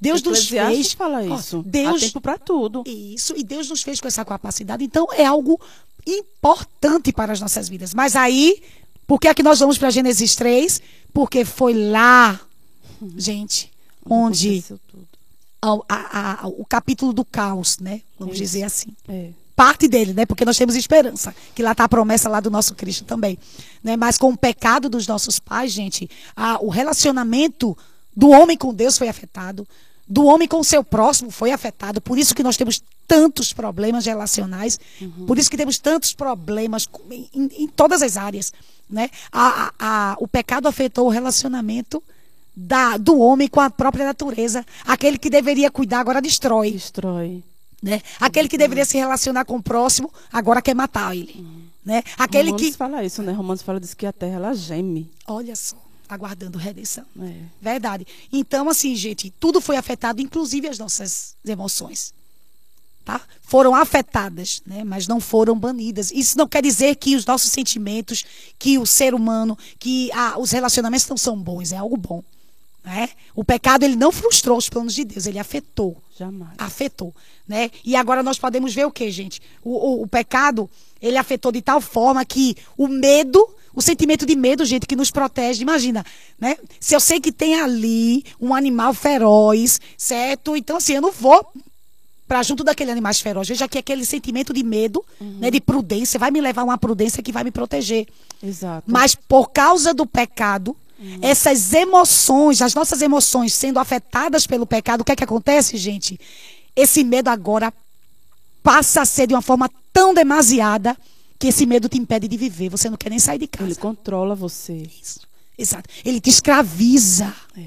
Deus nos fez. fala Ó, isso. Há Deus, tempo para tudo. isso, e Deus nos fez com essa capacidade. Então, é algo importante para as nossas vidas. Mas aí, por que é que nós vamos para Gênesis 3? Porque foi lá, gente, onde a- a- a- o capítulo do caos, né? Vamos Isso. dizer assim É. parte dele, né? Porque nós temos esperança, que lá está a promessa lá do nosso Cristo também, né? Mas com o pecado dos nossos pais, gente, a- o relacionamento do homem com Deus foi afetado, do homem com o seu próximo foi afetado. Por isso que nós temos tantos problemas relacionais, por isso que temos tantos problemas em, em- em todas as áreas, né? A- a- a- o pecado afetou o relacionamento da- do homem com a própria natureza. Aquele que deveria cuidar agora destrói Destrói. né? Aquele que deveria se relacionar com o próximo, agora quer matar ele. Né? Aquele Romanos que. fala isso, né? Romanos fala diz que a terra ela geme. Olha só, aguardando redenção. É. Verdade. Então, assim, gente, tudo foi afetado, inclusive as nossas emoções. Tá? Foram afetadas, né? mas não foram banidas. Isso não quer dizer que os nossos sentimentos, que o ser humano, que ah, os relacionamentos não são bons, é algo bom. Né? O pecado ele não frustrou os planos de Deus, ele afetou. Jamais. afetou, né? E agora nós podemos ver o que, gente? O, o, o pecado, ele afetou de tal forma que o medo, o sentimento de medo, gente, que nos protege. Imagina, né? Se eu sei que tem ali um animal feroz, certo? Então, assim, eu não vou para junto daquele animal feroz. Veja que aquele sentimento de medo, né, de prudência, vai me levar a uma prudência que vai me proteger. Exato. Mas por causa do pecado, essas emoções, as nossas emoções sendo afetadas pelo pecado, o que é que acontece, gente? Esse medo agora passa a ser de uma forma tão demasiada que esse medo te impede de viver. Você não quer nem sair de casa. Ele controla você. Isso. Exato. Ele te escraviza. É.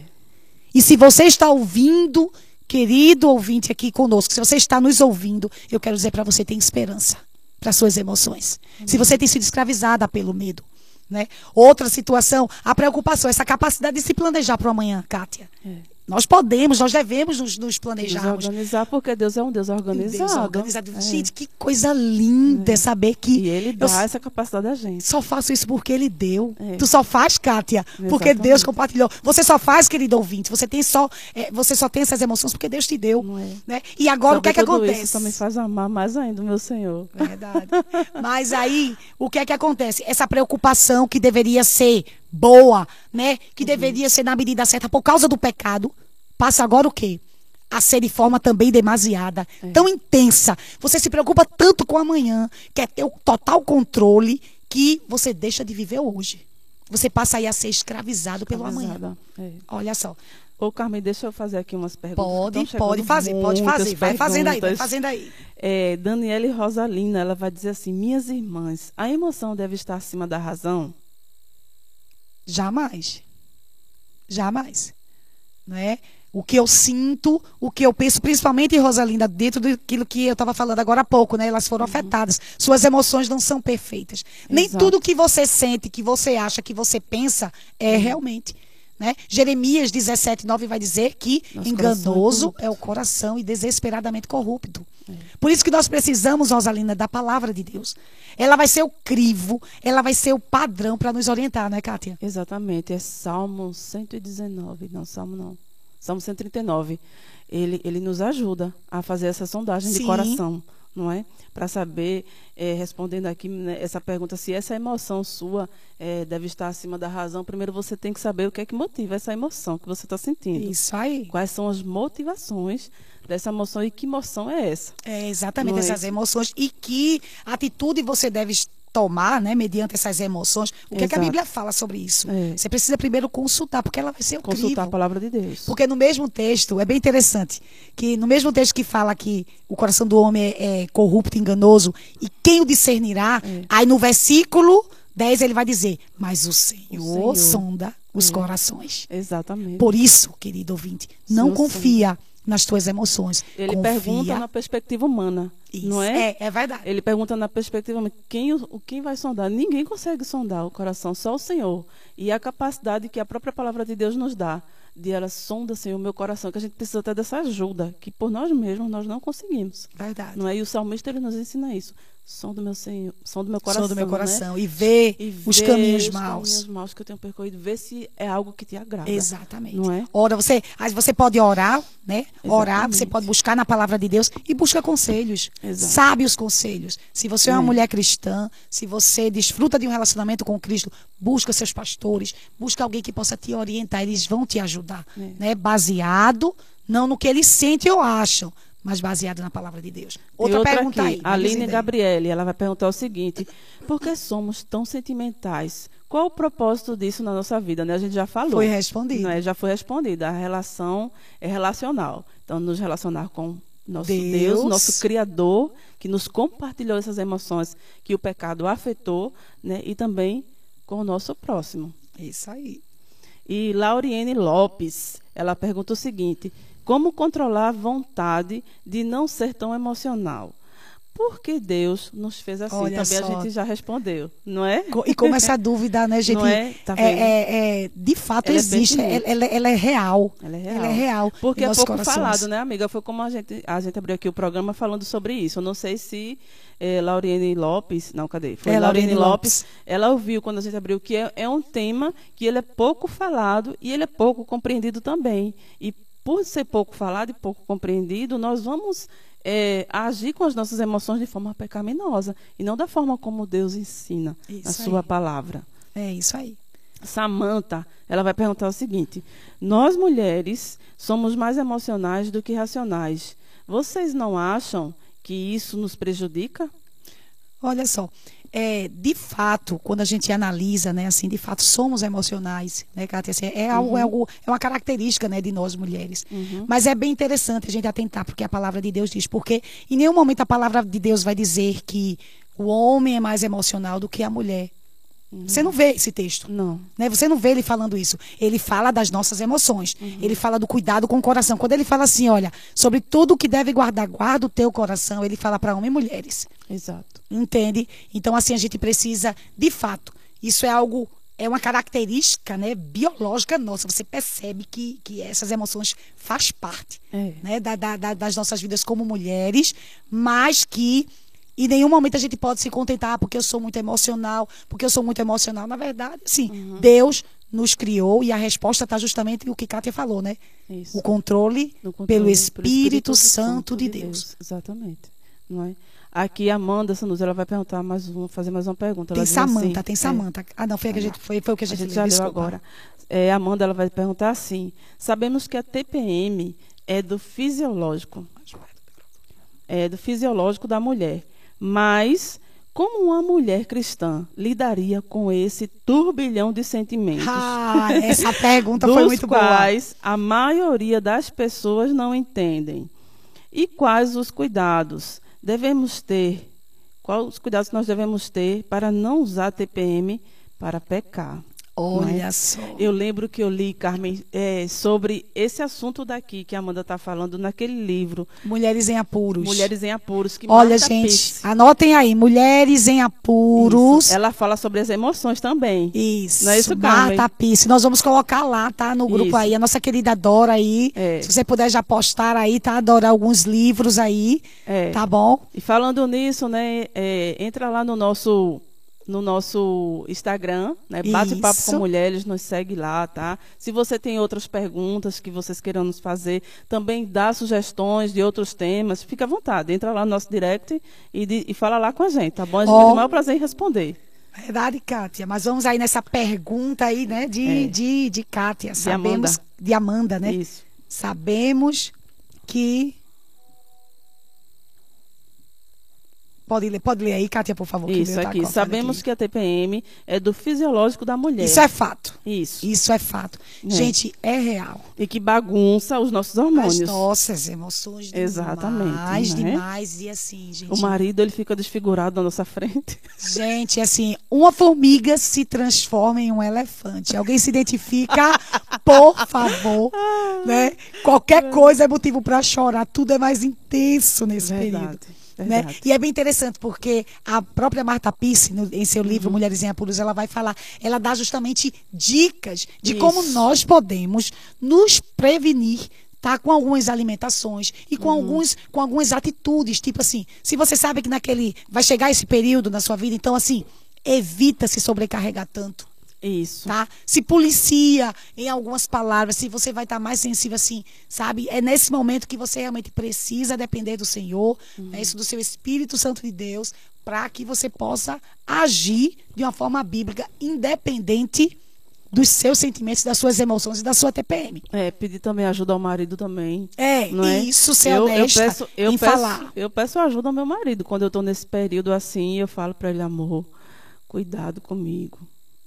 E se você está ouvindo, querido ouvinte aqui conosco, se você está nos ouvindo, eu quero dizer para você, tem esperança para suas emoções. Se você tem sido escravizada pelo medo. Né? Outra situação, a preocupação, essa capacidade de se planejar para o amanhã, Kátia. É. Nós podemos, nós devemos nos, nos Nos planejarmos. organizar, porque Deus é um Deus organizado. Deus organizado. É. Gente, que coisa linda é saber que E Ele eu dá essa capacidade a gente. só faço isso porque ele deu. É. Tu só faz, Kátia, porque Exatamente. Deus compartilhou. Você só faz, querido ouvinte. Você tem só, é, você só tem essas emoções porque Deus te deu, é? né? E agora o que é que acontece? Isso também faz amar mais ainda o meu Senhor. Verdade. Mas aí, o que é que acontece? Essa preocupação que deveria ser boa, né? Que deveria ser na medida certa por causa do pecado, passa agora o quê? A ser de forma também demasiada, tão intensa. Você se preocupa tanto com amanhã, quer ter o total controle, que você deixa de viver hoje. você passa aí a ser escravizado pelo amanhã. É. Olha só. Ô, Carmen, deixa eu fazer aqui umas perguntas. Pode, pode fazer, pode fazer. Vai fazendo aí, vai fazendo aí. É, Daniele Rosalina, ela vai dizer assim: Minhas irmãs, a emoção deve estar acima da razão? Jamais. Jamais. Não é? O que eu sinto, o que eu penso, principalmente, Rosalinda, dentro daquilo que eu estava falando agora há pouco, né? Elas foram afetadas. Suas emoções não são perfeitas. Nem Exato. tudo que você sente, que você acha, que você pensa, é realmente. Né? Jeremias 17, 9 vai dizer que Nosso enganoso coração é é o coração e desesperadamente corrupto. Por isso que nós precisamos, Rosalina, da palavra de Deus. Ela vai ser o crivo, ela vai ser o padrão para nos orientar, não é, Kátia? Exatamente, é Salmo 119, não, Salmo não. Salmo 139. Ele, ele nos ajuda a fazer essa sondagem Sim. de coração, não é? Para saber, eh, respondendo aqui né, essa pergunta, se essa emoção sua eh, deve estar acima da razão, primeiro você tem que saber o que é que motiva essa emoção que você está sentindo. Isso aí. Quais são as motivações dessa emoção e que emoção é essa? É, exatamente, Não é essas emoções. E que atitude você deve tomar, né, mediante essas emoções. O que, é que a. Bíblia fala sobre isso? É. Você precisa primeiro consultar, porque ela vai ser o Consultar a crivo. palavra de Deus. Porque no mesmo texto, é bem interessante, que no mesmo texto que fala que o coração do homem é, é corrupto, enganoso, e quem o discernirá, É. aí no versículo 10 ele vai dizer, mas o Senhor, Senhor. sonda os É. corações. Exatamente. Por isso, querido ouvinte, não Senhor confia nas tuas emoções. Ele confia. pergunta na perspectiva humana, Isso. não é? É, é verdade. Ele pergunta na perspectiva humana, quem, o- o- quem vai sondar? Ninguém consegue sondar o coração, só o Senhor. E a capacidade que a própria palavra de Deus nos dá, de ela sonda, Senhor, meu coração, que a gente precisa até dessa ajuda, que por nós mesmos nós não conseguimos. Verdade. Não é? E o salmista ele nos ensina isso. Som do meu Senhor, som do meu coração. Som do meu né? coração. E vê E os ver caminhos os maus. caminhos maus que eu tenho percorrido, ver se é algo que te agrada. Exatamente. Não é? Ora, você, você pode orar, né? Orar, Exatamente. você pode buscar na palavra de Deus e busca conselhos. Exato. Sabe os conselhos. Se você é uma É. mulher cristã, se você desfruta de um relacionamento com Cristo, busca seus pastores, busca alguém que possa te orientar, eles vão te ajudar, É. né? Baseado não no que eles sentem ou acham, mas baseado na palavra de Deus. Tem Outra, pergunta aqui, aí. Aline. Gabriele, ela vai perguntar o seguinte: por que somos tão sentimentais? Qual o propósito disso na nossa vida? Né? A gente já falou. Foi respondido. Não é? Já foi respondido. A relação é relacional. Então, nos relacionar com nosso Deus. Deus, nosso Criador, que nos compartilhou essas emoções que o pecado afetou, né? e também com o nosso próximo. Isso aí. E Lauriene Lopes, ela pergunta o seguinte: como controlar a vontade de não ser tão emocional? Por que Deus nos fez assim? Olha Também só. a gente já respondeu, não é? E como essa dúvida, né, gente? Não é? Tá é, vendo? é- é- de fato Ela é existe. pertinente. ela, ela- é real. Ela é real. Ela é real. Porque é pouco corações. falado, né, amiga? Foi como a gente, a gente abriu aqui o programa falando sobre isso. Eu não sei se Lauriene Lopes, não, cadê? Foi É, Lauriene Lauriene Lopes. Ela ouviu quando a gente abriu que é, é um tema que ele é pouco falado e ele é pouco compreendido também. E por ser pouco falado e pouco compreendido, nós vamos eh, agir com as nossas emoções de forma pecaminosa e não da forma como Deus ensina na Isso sua aí. palavra. É isso aí. Samantha, ela vai perguntar o seguinte: Nós mulheres somos mais emocionais do que racionais. Vocês não acham que isso nos prejudica? Olha só, é, de fato, quando a gente analisa, né, assim, de fato somos emocionais, né, Kátia? Assim, é, algo, é, algo, é uma característica, né, de nós mulheres. Mas é bem interessante a gente atentar, porque a palavra de Deus diz, porque em nenhum momento a palavra de Deus vai dizer que o homem é mais emocional do que a mulher. Você não vê esse texto. Não. Né? Você não vê ele falando isso. Ele fala das nossas emoções. Ele fala do cuidado com o coração. Quando ele fala assim, olha, sobre tudo que deve guardar, guarda o teu coração, ele fala para homens e mulheres. Exato. Entende? Então, assim, a gente precisa, de fato, isso é algo, é uma característica né, biológica nossa. Você percebe que, que essas emoções faz parte É. né, da- da- das nossas vidas como mulheres, mas que em nenhum momento a gente pode se contentar "Ah, porque eu sou muito emocional, porque eu sou muito emocional. Na verdade, sim, Uhum. Deus nos criou e a resposta está justamente o que Kátia falou, né? Isso. O controle, controle pelo pelo Espírito, Santo de Deus. Exatamente. Não é? Aqui a Amanda Sanusi, ela vai perguntar mais um, fazer mais uma pergunta. Ela Tem assim, Samanta, tem é, Samanta. Ah, não, foi, a que a gente, foi, foi o que a A gente, gente leu, já leu agora. É, a Amanda ela vai perguntar assim: sabemos que a TPM é do fisiológico, é do fisiológico da mulher, mas Como uma mulher cristã lidaria com esse turbilhão de sentimentos? Ah, essa [LAUGHS] pergunta foi muito boa. quais a maioria das pessoas não entendem. E quais os cuidados devemos ter? Quais os cuidados nós devemos ter para não usar TPM para pecar? Olha é? só. Eu lembro que eu li, Carmen, é, sobre esse assunto daqui que a Amanda está falando naquele livro. Mulheres em apuros. Mulheres em apuros. Que Olha, gente, anotem aí. Mulheres em apuros. Isso. Ela fala sobre as emoções também. Isso. Não é isso, Carmen? Marta Pisse. Nós vamos colocar lá, tá? No grupo Isso. aí. A nossa querida Dora aí. É. Se você puder já postar aí, tá? Dora, alguns livros aí. É. Tá bom? E falando nisso, né, é, entra lá no nosso no nosso Instagram, né, Bate Papo Isso. com Mulheres, nos segue lá, tá? Se você tem outras perguntas que vocês queiram nos fazer, também dá sugestões de outros temas, fica à vontade, entra lá no nosso direct e, de- e fala lá com a gente, tá bom? A gente vai ter o maior prazer em responder. Verdade, Kátia. Mas vamos aí nessa pergunta aí, né? De, É. de, de Kátia. Sabemos. Amanda. De Amanda, né? Isso. Sabemos que. Pode ler, pode ler aí, Kátia, por favor. que Isso meu tá aqui. cortado Sabemos aqui. que a TPM é do fisiológico da mulher. Isso é fato. Isso. Isso é fato. É. Gente, é real. E que bagunça os nossos As hormônios. nossas emoções demais, Exatamente, né? demais. E assim, gente. O marido ele fica desfigurado na nossa frente. [LAUGHS] Gente, assim, uma formiga se transforma em um elefante. Alguém se identifica, [LAUGHS] por favor, né? Qualquer coisa é motivo para chorar. Tudo é mais intenso nesse período. Né? E é bem interessante porque a própria Marta Pisse, no- em seu Uhum. livro Mulheres em Apuros, ela vai falar, ela dá justamente dicas de Isso. como nós podemos nos prevenir tá com algumas alimentações e Uhum. com alguns com algumas atitudes, tipo assim, se você sabe que naquele vai chegar esse período na sua vida, então assim, evita se sobrecarregar tanto Isso. tá? Se policia em algumas palavras, se você vai estar mais sensível assim, sabe? É nesse momento que você realmente precisa depender do Senhor, né? isso do seu Espírito Santo de Deus, para que você possa agir de uma forma bíblica, independente dos seus sentimentos, das suas emoções e da sua TPM. É, pedir também ajuda ao marido também. É, Não é? isso, ser eu, eu honesta peço, eu em peço, falar. Eu peço ajuda ao meu marido. Quando eu estou nesse período assim, eu falo para ele, amor, cuidado comigo.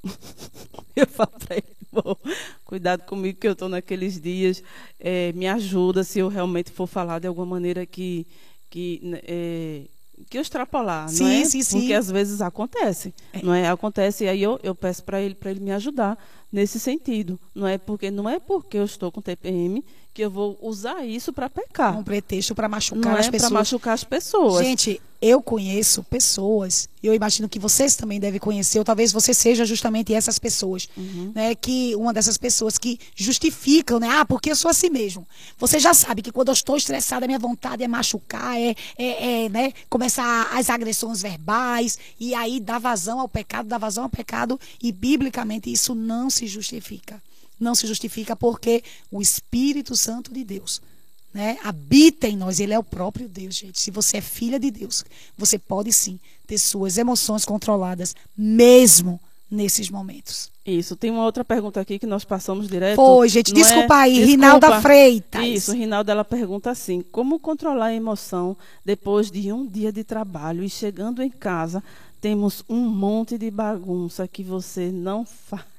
[LAUGHS] eu falo para ele, amor, cuidado comigo que eu estou naqueles dias. É, me ajuda se eu realmente for falar de alguma maneira que que né, é, que eu extrapolar, não Sim, é? sim, sim. Porque às vezes acontece, não é? Acontece e aí eu, eu peço para ele para ele me ajudar nesse sentido, não é? Porque não é porque eu estou com TPM que eu vou usar isso para pecar. Um pretexto para machucar Não as é para pessoas. machucar as pessoas. Gente, eu conheço pessoas, e eu imagino que vocês também devem conhecer, ou talvez você seja justamente essas pessoas, Uhum. né? Que uma dessas pessoas que justificam, né? Ah, porque eu sou assim mesmo. Você já sabe que quando eu estou estressada, a minha vontade é machucar, é, é, é, né? Começar as agressões verbais, e aí dá vazão ao pecado, dá vazão ao pecado, e biblicamente isso não se justifica. Não se justifica porque o Espírito Santo de Deus né, habita em nós. Ele é o próprio Deus, gente. Se você é filha de Deus, você pode sim ter suas emoções controladas, mesmo nesses momentos. Isso. Tem uma outra pergunta aqui que nós passamos direto. Foi, gente. não é? Desculpa aí, Desculpa. Rinalda Freitas. Isso, Rinalda, ela pergunta assim: como controlar a emoção depois de um dia de trabalho e chegando em casa temos um monte de bagunça que você não [LAUGHS] faz.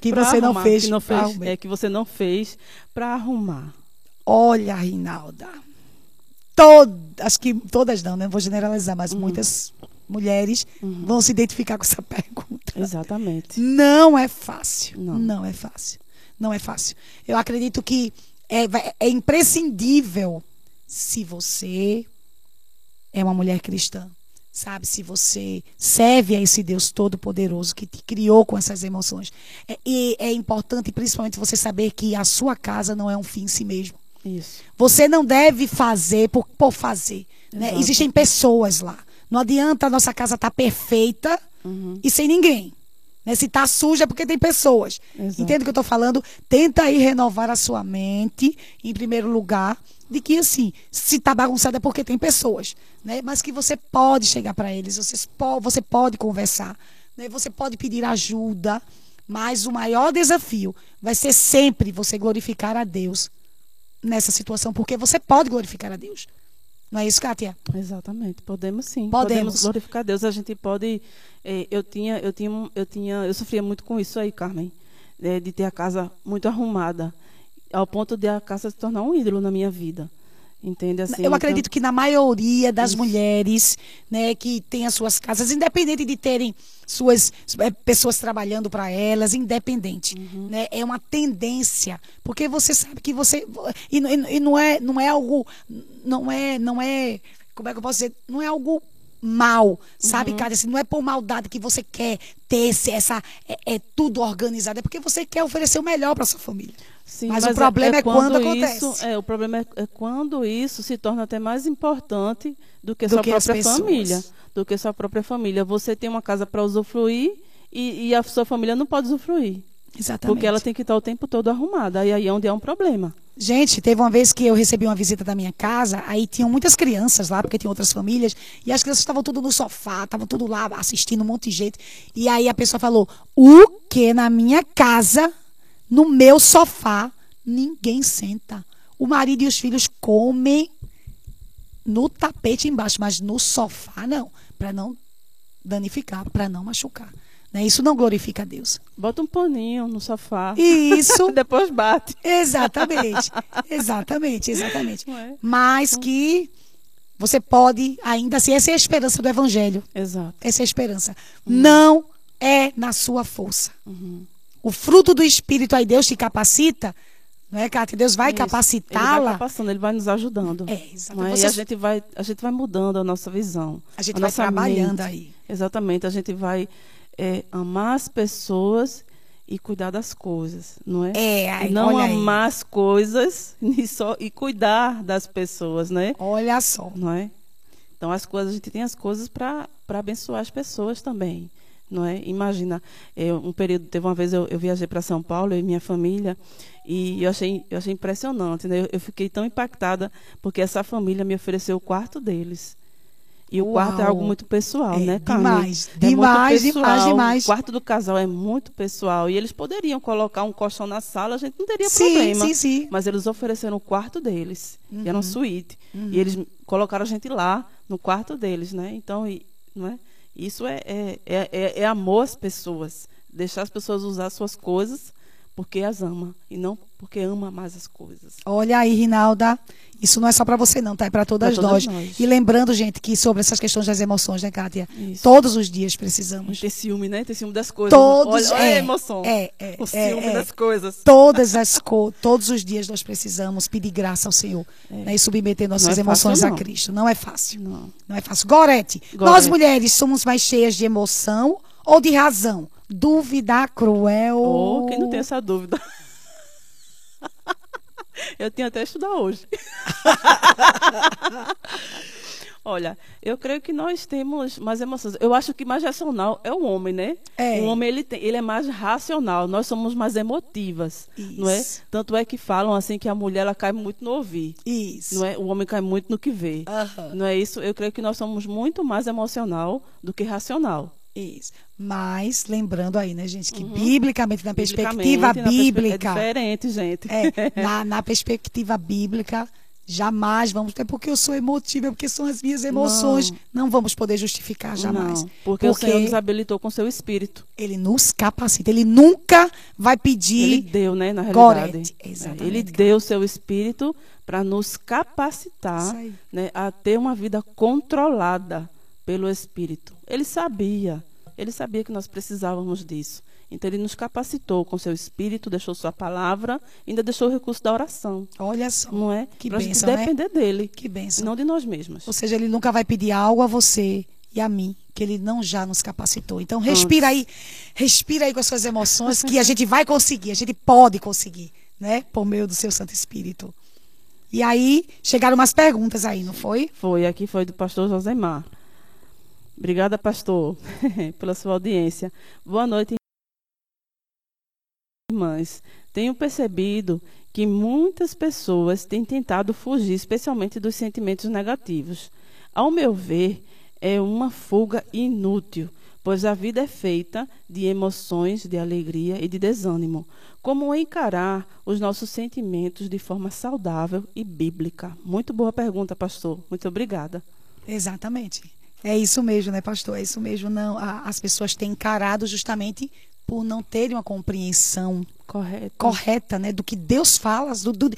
Que você não arrumar, fez que não fez, arrumar. é que você não fez para arrumar. Olha, Rinalda. Todas, que todas não, né? Vou generalizar, mas muitas mulheres vão se identificar com essa [LAUGHS] pergunta. Exatamente. Não é fácil. Não. Não, é fácil. Não é fácil. Eu acredito que é, é imprescindível se você é uma mulher cristã. Sabe, se você serve a esse Deus Todo-Poderoso que te criou com essas emoções. É, e é importante, principalmente, você saber que a sua casa não é um fim em si mesmo. Isso. Você não deve fazer por, por fazer. né? Existem pessoas lá. Não adianta a nossa casa estar perfeita Uhum. e sem ninguém. Né? Se está suja é porque tem pessoas. Exato. Entende o que eu estou falando? Tenta aí renovar a sua mente, em primeiro lugar, de que assim, se está bagunçada é porque tem pessoas. Né? Mas que você pode chegar para eles, vocês po você pode conversar, né? você pode pedir ajuda. Mas o maior desafio vai ser sempre você glorificar a Deus nessa situação, porque você pode glorificar a Deus. Não é isso, Kátia? Exatamente, podemos sim. Podemos. glorificar a Deus. A gente pode. eh, eu tinha, eu tinha, eu tinha, eu sofria muito com isso aí, Carmen, eh, de ter a casa muito arrumada, ao ponto de a casa se tornar um ídolo na minha vida. Entende assim? Eu então- acredito que na maioria das mulheres, né, que têm as suas casas, independente de terem suas eh, pessoas trabalhando para elas, independente, Uhum. né, é uma tendência, porque você sabe que você e, e- e não é não é algo não é não é como é que eu posso dizer, não é algo mal, sabe, Uhum. cara? Assim, não é por maldade que você quer ter esse, essa é, é tudo organizado, é porque você quer oferecer o melhor para sua família. Sim, Mas o problema é quando isso, acontece. é, o problema é, é quando isso se torna até mais importante do que Do sua que própria família. Do que sua própria família. Você tem uma casa para usufruir e, e a sua família não pode usufruir. Exatamente. Porque ela tem que estar o tempo todo arrumada. E aí é onde é um problema. Gente, teve uma vez que eu recebi uma visita da minha casa, aí tinham muitas crianças lá, porque tinha outras famílias, e as crianças estavam tudo no sofá, estavam tudo lá assistindo um monte de gente. E aí a pessoa falou: "O que na minha casa, no meu sofá, ninguém senta. O marido e os filhos comem no tapete embaixo, mas no sofá não, para não danificar, para não machucar. Né? Isso não glorifica a Deus. Bota um paninho no sofá. Isso [LAUGHS] Depois bate. Exatamente, exatamente, exatamente. É? Mas que você pode ainda assim, essa é a esperança do Evangelho. Exato. Essa é a esperança. Não é na sua força. Uhum. O fruto do Espírito aí, Deus te capacita, não é, Cátia? Deus vai Isso. Ele vai capacitá-la. capacitando, ele vai nos ajudando. É, exato. Não é? E a gente, vai, a gente vai mudando a nossa visão. A gente a vai nossa trabalhando mente. aí. Exatamente. A gente vai é, amar as pessoas e cuidar das coisas, não é? É, aí, não olha aí. amar as coisas [LAUGHS] e, só, e cuidar das pessoas, né? Olha só. Não é? Então as coisas, a gente tem as coisas para abençoar as pessoas também, não é? Imagina, é, um período, teve uma vez eu, eu viajei para São Paulo, eu e minha família, e eu achei, eu achei impressionante, né? Eu, eu fiquei tão impactada porque essa família me ofereceu o quarto deles. E o quarto é Uau. algo muito pessoal, É, né, Carmen? demais, É demais, demais, pessoal. demais. O quarto do casal é muito pessoal. E eles poderiam colocar um colchão na sala, a gente não teria Sim, problema. sim, sim. Mas eles ofereceram o quarto deles. E Uhum. era uma suíte. E eles colocaram a gente lá, no quarto deles, né? Então, e, não é? Isso é, é, é, é- amor às pessoas. Deixar as pessoas usar suas coisas porque as ama. E não porque ama mais as coisas. Olha aí, Rinalda. Isso não é só para você, não, tá? É para todas, todas nós. nós. E lembrando, gente, que sobre essas questões das emoções, né, Kátia? Isso. Todos os dias precisamos. Ter ciúme, né? Ter ciúme das coisas. Todos. Olha, olha é, a emoção. É, é, o é, ciúme é. das coisas. Todas as co todos os dias nós precisamos pedir graça ao Senhor né, e submeter nossas é emoções fácil, a. Cristo. Não é fácil. Não. Não é fácil. Gorete, nós Gorete. mulheres somos mais cheias de emoção ou de razão? Dúvida cruel. Oh, quem não tem essa dúvida? [LAUGHS] Eu tinha até estudar hoje. [LAUGHS] Olha, eu creio que nós temos mais emoções. Eu acho que mais racional é o homem, né? É. O homem ele, tem, ele é mais racional. Nós somos mais emotivas, não é? Isso. Tanto é que falam assim que a mulher ela cai muito no ouvir, Isso. não é? O homem cai muito no que vê. Não é isso? Eu creio que nós somos muito mais emocional do que racional. Isso. Mas, lembrando aí, né, gente, que biblicamente, na perspectiva Biblicamente, na perspe- bíblica. É diferente, gente. É, na, na perspectiva bíblica, jamais vamos. É porque eu sou emotiva, é porque são as minhas emoções. Não, vamos poder justificar jamais. Não, porque, o Senhor nos habilitou com seu espírito. ele nos capacita. Ele nunca vai pedir. Ele deu, né, na realidade. É, exatamente, Ele deu o seu espírito para nos capacitar né, a ter uma vida controlada pelo espírito. Ele sabia, ele sabia que nós precisávamos disso. Então ele nos capacitou com seu espírito, deixou sua palavra, ainda deixou o recurso da oração, Olha só. não é? Que Pra gente bênção, né? depender dele, Que bênção. não de nós mesmos. Ou seja, ele nunca vai pedir algo a você e a mim que ele não já nos capacitou. Então respira aí, respira aí com as suas emoções que a gente vai conseguir, a gente pode conseguir, né? Por meio do seu Santo Espírito. E aí chegaram umas perguntas aí, não foi? Foi, aqui foi do pastor Josemar. Obrigada, pastor, [LAUGHS] pela sua audiência. Boa noite, irmãs. Tenho percebido que muitas pessoas têm tentado fugir, especialmente dos sentimentos negativos. Ao meu ver, é uma fuga inútil, pois a vida é feita de emoções, de alegria e de desânimo. Como encarar os nossos sentimentos de forma saudável e bíblica? Muito boa pergunta, pastor. Muito obrigada. Exatamente. É isso mesmo, né, pastor? É isso mesmo. Não, a, as pessoas têm encarado justamente por não terem uma compreensão correta, correta né, do que Deus fala, do, do,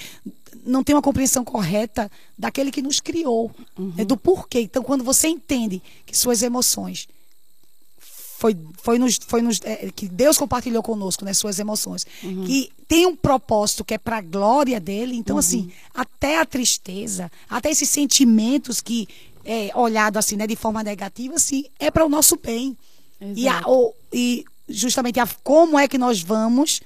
não tem uma compreensão correta daquele que nos criou, uhum. né, do porquê. Então, quando você entende que suas emoções foi, foi, nos, foi nos, é, que Deus compartilhou conosco, né, suas emoções, uhum. que tem um propósito que é para a glória dele. Então, uhum. assim, até a tristeza, até esses sentimentos que é, olhado assim, né, de forma negativa, assim, é para o nosso bem. E, a, o, e justamente a, como é que nós vamos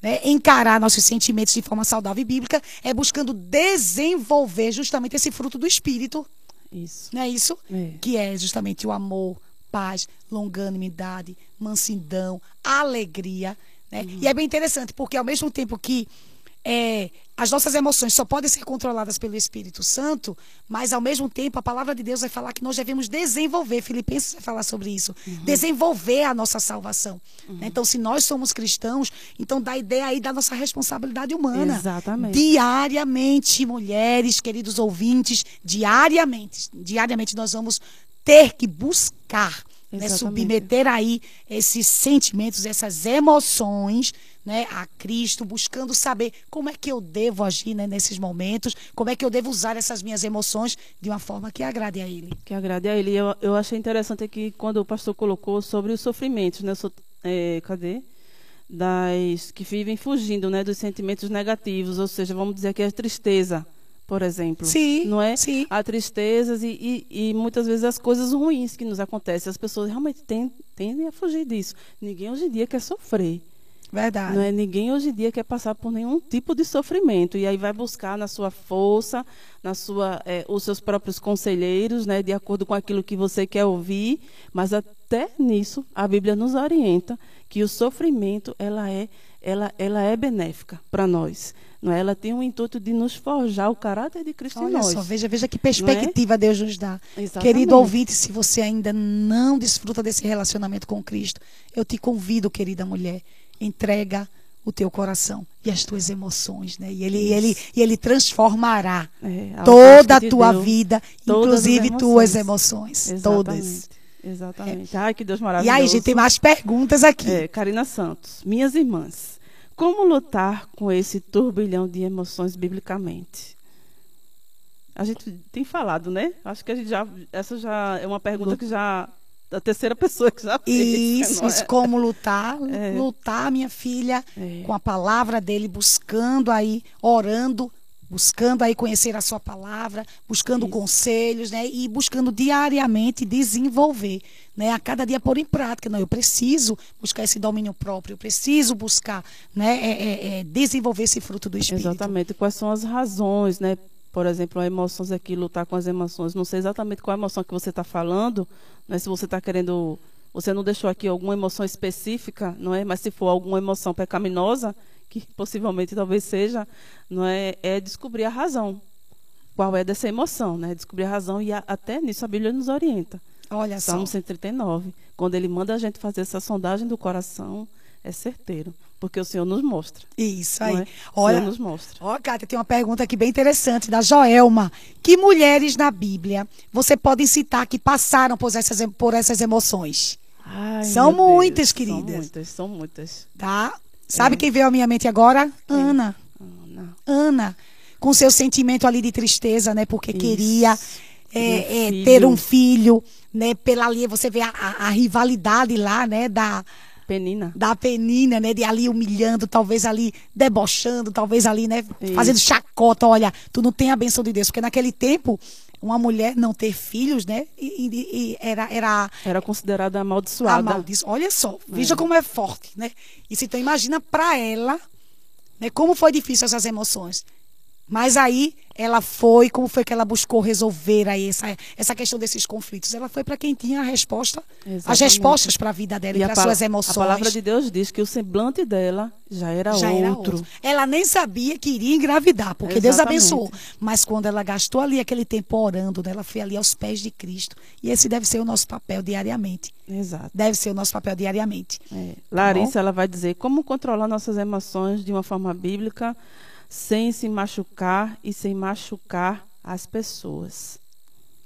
né, encarar nossos sentimentos de forma saudável e bíblica é buscando desenvolver justamente esse fruto do Espírito. Isso. Não é isso? É. Que é justamente o amor, paz, longanimidade, mansidão, alegria. Né? Uhum. E é bem interessante, porque ao mesmo tempo que é, as nossas emoções só podem ser controladas pelo Espírito Santo, mas ao mesmo tempo a palavra de Deus vai falar que nós devemos desenvolver, Filipenses vai falar sobre isso, uhum. desenvolver a nossa salvação. Uhum. Então, se nós somos cristãos, então dá ideia aí da nossa responsabilidade humana. Exatamente. Diariamente, mulheres, queridos ouvintes, diariamente, diariamente nós vamos ter que buscar né, submeter aí esses sentimentos, essas emoções né, a Cristo, buscando saber como é que eu devo agir né, nesses momentos, como é que eu devo usar essas minhas emoções de uma forma que agrade a Ele. Que agrade a Ele. Eu, eu achei interessante aqui quando o pastor colocou sobre os sofrimentos, né? So, é, cadê? Das que vivem fugindo, né, dos sentimentos negativos, ou seja, vamos dizer que é a tristeza, por exemplo. Sim. Não é? Sim. Há tristezas e, e, e, muitas vezes as coisas ruins que nos acontecem. As pessoas realmente tendem a fugir disso. Ninguém hoje em dia quer sofrer. Verdade. Não é ninguém hoje em dia quer passar por nenhum tipo de sofrimento e aí vai buscar na sua força, na sua, é, os seus próprios conselheiros, né, de acordo com aquilo que você quer ouvir. Mas até nisso a Bíblia nos orienta que o sofrimento ela é, ela, ela é benéfica para nós. Não é? Ela tem o intuito de nos forjar o caráter de Cristo Olha em nós. Só, veja, veja que perspectiva é? Deus nos dá. Exatamente. Querido ouvinte, se você ainda não desfruta desse relacionamento com Cristo, eu te convido, querida mulher, entrega o teu coração e as tuas emoções, né? E ele, e ele, e ele transformará é, toda a tua vida, inclusive emoções. tuas emoções, Exatamente. todas. Exatamente. É. Ai, que Deus maravilhoso. E aí, gente, tem mais perguntas aqui. É, Karina Santos, minhas irmãs, como lutar com esse turbilhão de emoções biblicamente? A gente tem falado, né? Acho que a gente já essa já é uma pergunta que já da terceira pessoa que já fez. Isso, isso, é? como lutar, [LAUGHS] é. lutar, minha filha, é. com a palavra dele, buscando aí, orando, buscando aí conhecer a sua palavra, buscando isso. conselhos, né? E buscando diariamente desenvolver, né? A cada dia pôr em prática. Não, eu preciso buscar esse domínio próprio, eu preciso buscar, né? É, é, é desenvolver esse fruto do Espírito. Exatamente. Quais são as razões, né? Por exemplo, emoções aqui, lutar com as emoções. Não sei exatamente qual emoção que você está falando, né? Se você está querendo, você não deixou aqui alguma emoção específica, não é? Mas se for alguma emoção pecaminosa, que possivelmente talvez seja, não é? É descobrir a razão. Qual é dessa emoção, né? Descobrir a razão e a, até nisso a Bíblia nos orienta. Olha Salmo só. 139. Quando ele manda a gente fazer essa sondagem do coração, é certeiro. Porque o Senhor nos mostra. Isso aí. É? Olha, o Senhor nos mostra. Ó, Kátia, tem uma pergunta aqui bem interessante da Joelma. Que mulheres na Bíblia você pode citar que passaram por essas, por essas emoções? Ai, são muitas, Deus, queridas. São muitas, são muitas. Tá? Sabe é. quem veio à minha mente agora? Quem? Ana. Ana. Ana. Com seu sentimento ali de tristeza, né? Porque Isso. queria é, é, ter um filho, né? Pela ali você vê a, a, a rivalidade lá, né? Da Penina. Da Penina, né? De ali humilhando, talvez ali debochando, talvez ali, né? Isso. Fazendo chacota. Olha, tu não tem a benção de Deus. Porque naquele tempo, uma mulher não ter filhos, né? E, e, e era, era. Era considerada amaldiçoada. Amaldiço... Olha só, veja é. como é forte, né? E se então imagina para ela, né? Como foi difícil essas emoções. Mas aí ela foi, como foi que ela buscou resolver aí essa, essa questão desses conflitos? Ela foi para quem tinha a resposta, Exatamente. as respostas para a vida dela e, a para suas emoções. A palavra de Deus diz que o semblante dela já era já outro. era outro. Ela nem sabia que iria engravidar, porque Deus Exatamente. abençoou. Mas quando ela gastou ali aquele tempo orando, né, ela foi ali aos pés de Cristo. E esse deve ser o nosso papel diariamente. Exato. Deve ser o nosso papel diariamente. É. Larissa, ela vai dizer como controlar nossas emoções de uma forma bíblica sem se machucar e sem machucar as pessoas.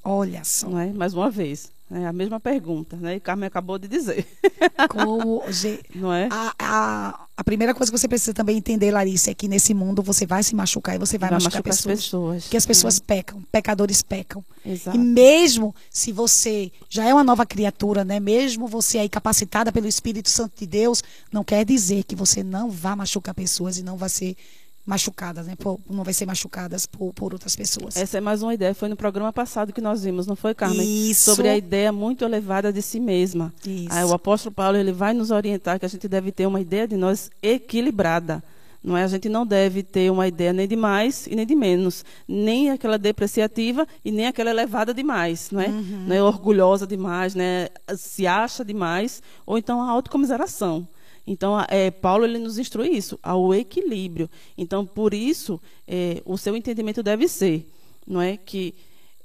Olha só. Não é? Mais uma vez, é a mesma pergunta, né? E Carmen acabou de dizer, [LAUGHS] Como, [LAUGHS] não é? a, a, a primeira coisa que você precisa também entender, Larissa, é que nesse mundo você vai se machucar e você vai, Vai machucar, machucar as pessoas. pessoas, Porque as pessoas pecam, pecadores pecam. Exato. E mesmo se você já é uma nova criatura, né? Mesmo você aí capacitada pelo Espírito Santo de Deus, não quer dizer que você não vá machucar pessoas e não vai ser machucada, né? Por- não vai ser machucadas por, por outras pessoas. Essa é mais uma ideia. Foi no programa passado que nós vimos, não foi, Carmen? Isso. Sobre a ideia muito elevada de si mesma. Isso. Aí o apóstolo Paulo ele vai nos orientar que a gente deve ter uma ideia de nós equilibrada. Não é? A gente não deve ter uma ideia nem de mais e nem de menos. Nem aquela depreciativa e nem aquela elevada demais. Não é, Uhum. não é orgulhosa demais, né? se acha demais. Ou então a autocomiseração. Então, é, Paulo ele nos instrui isso, ao equilíbrio. Então, por isso, é, o seu entendimento deve ser, não é que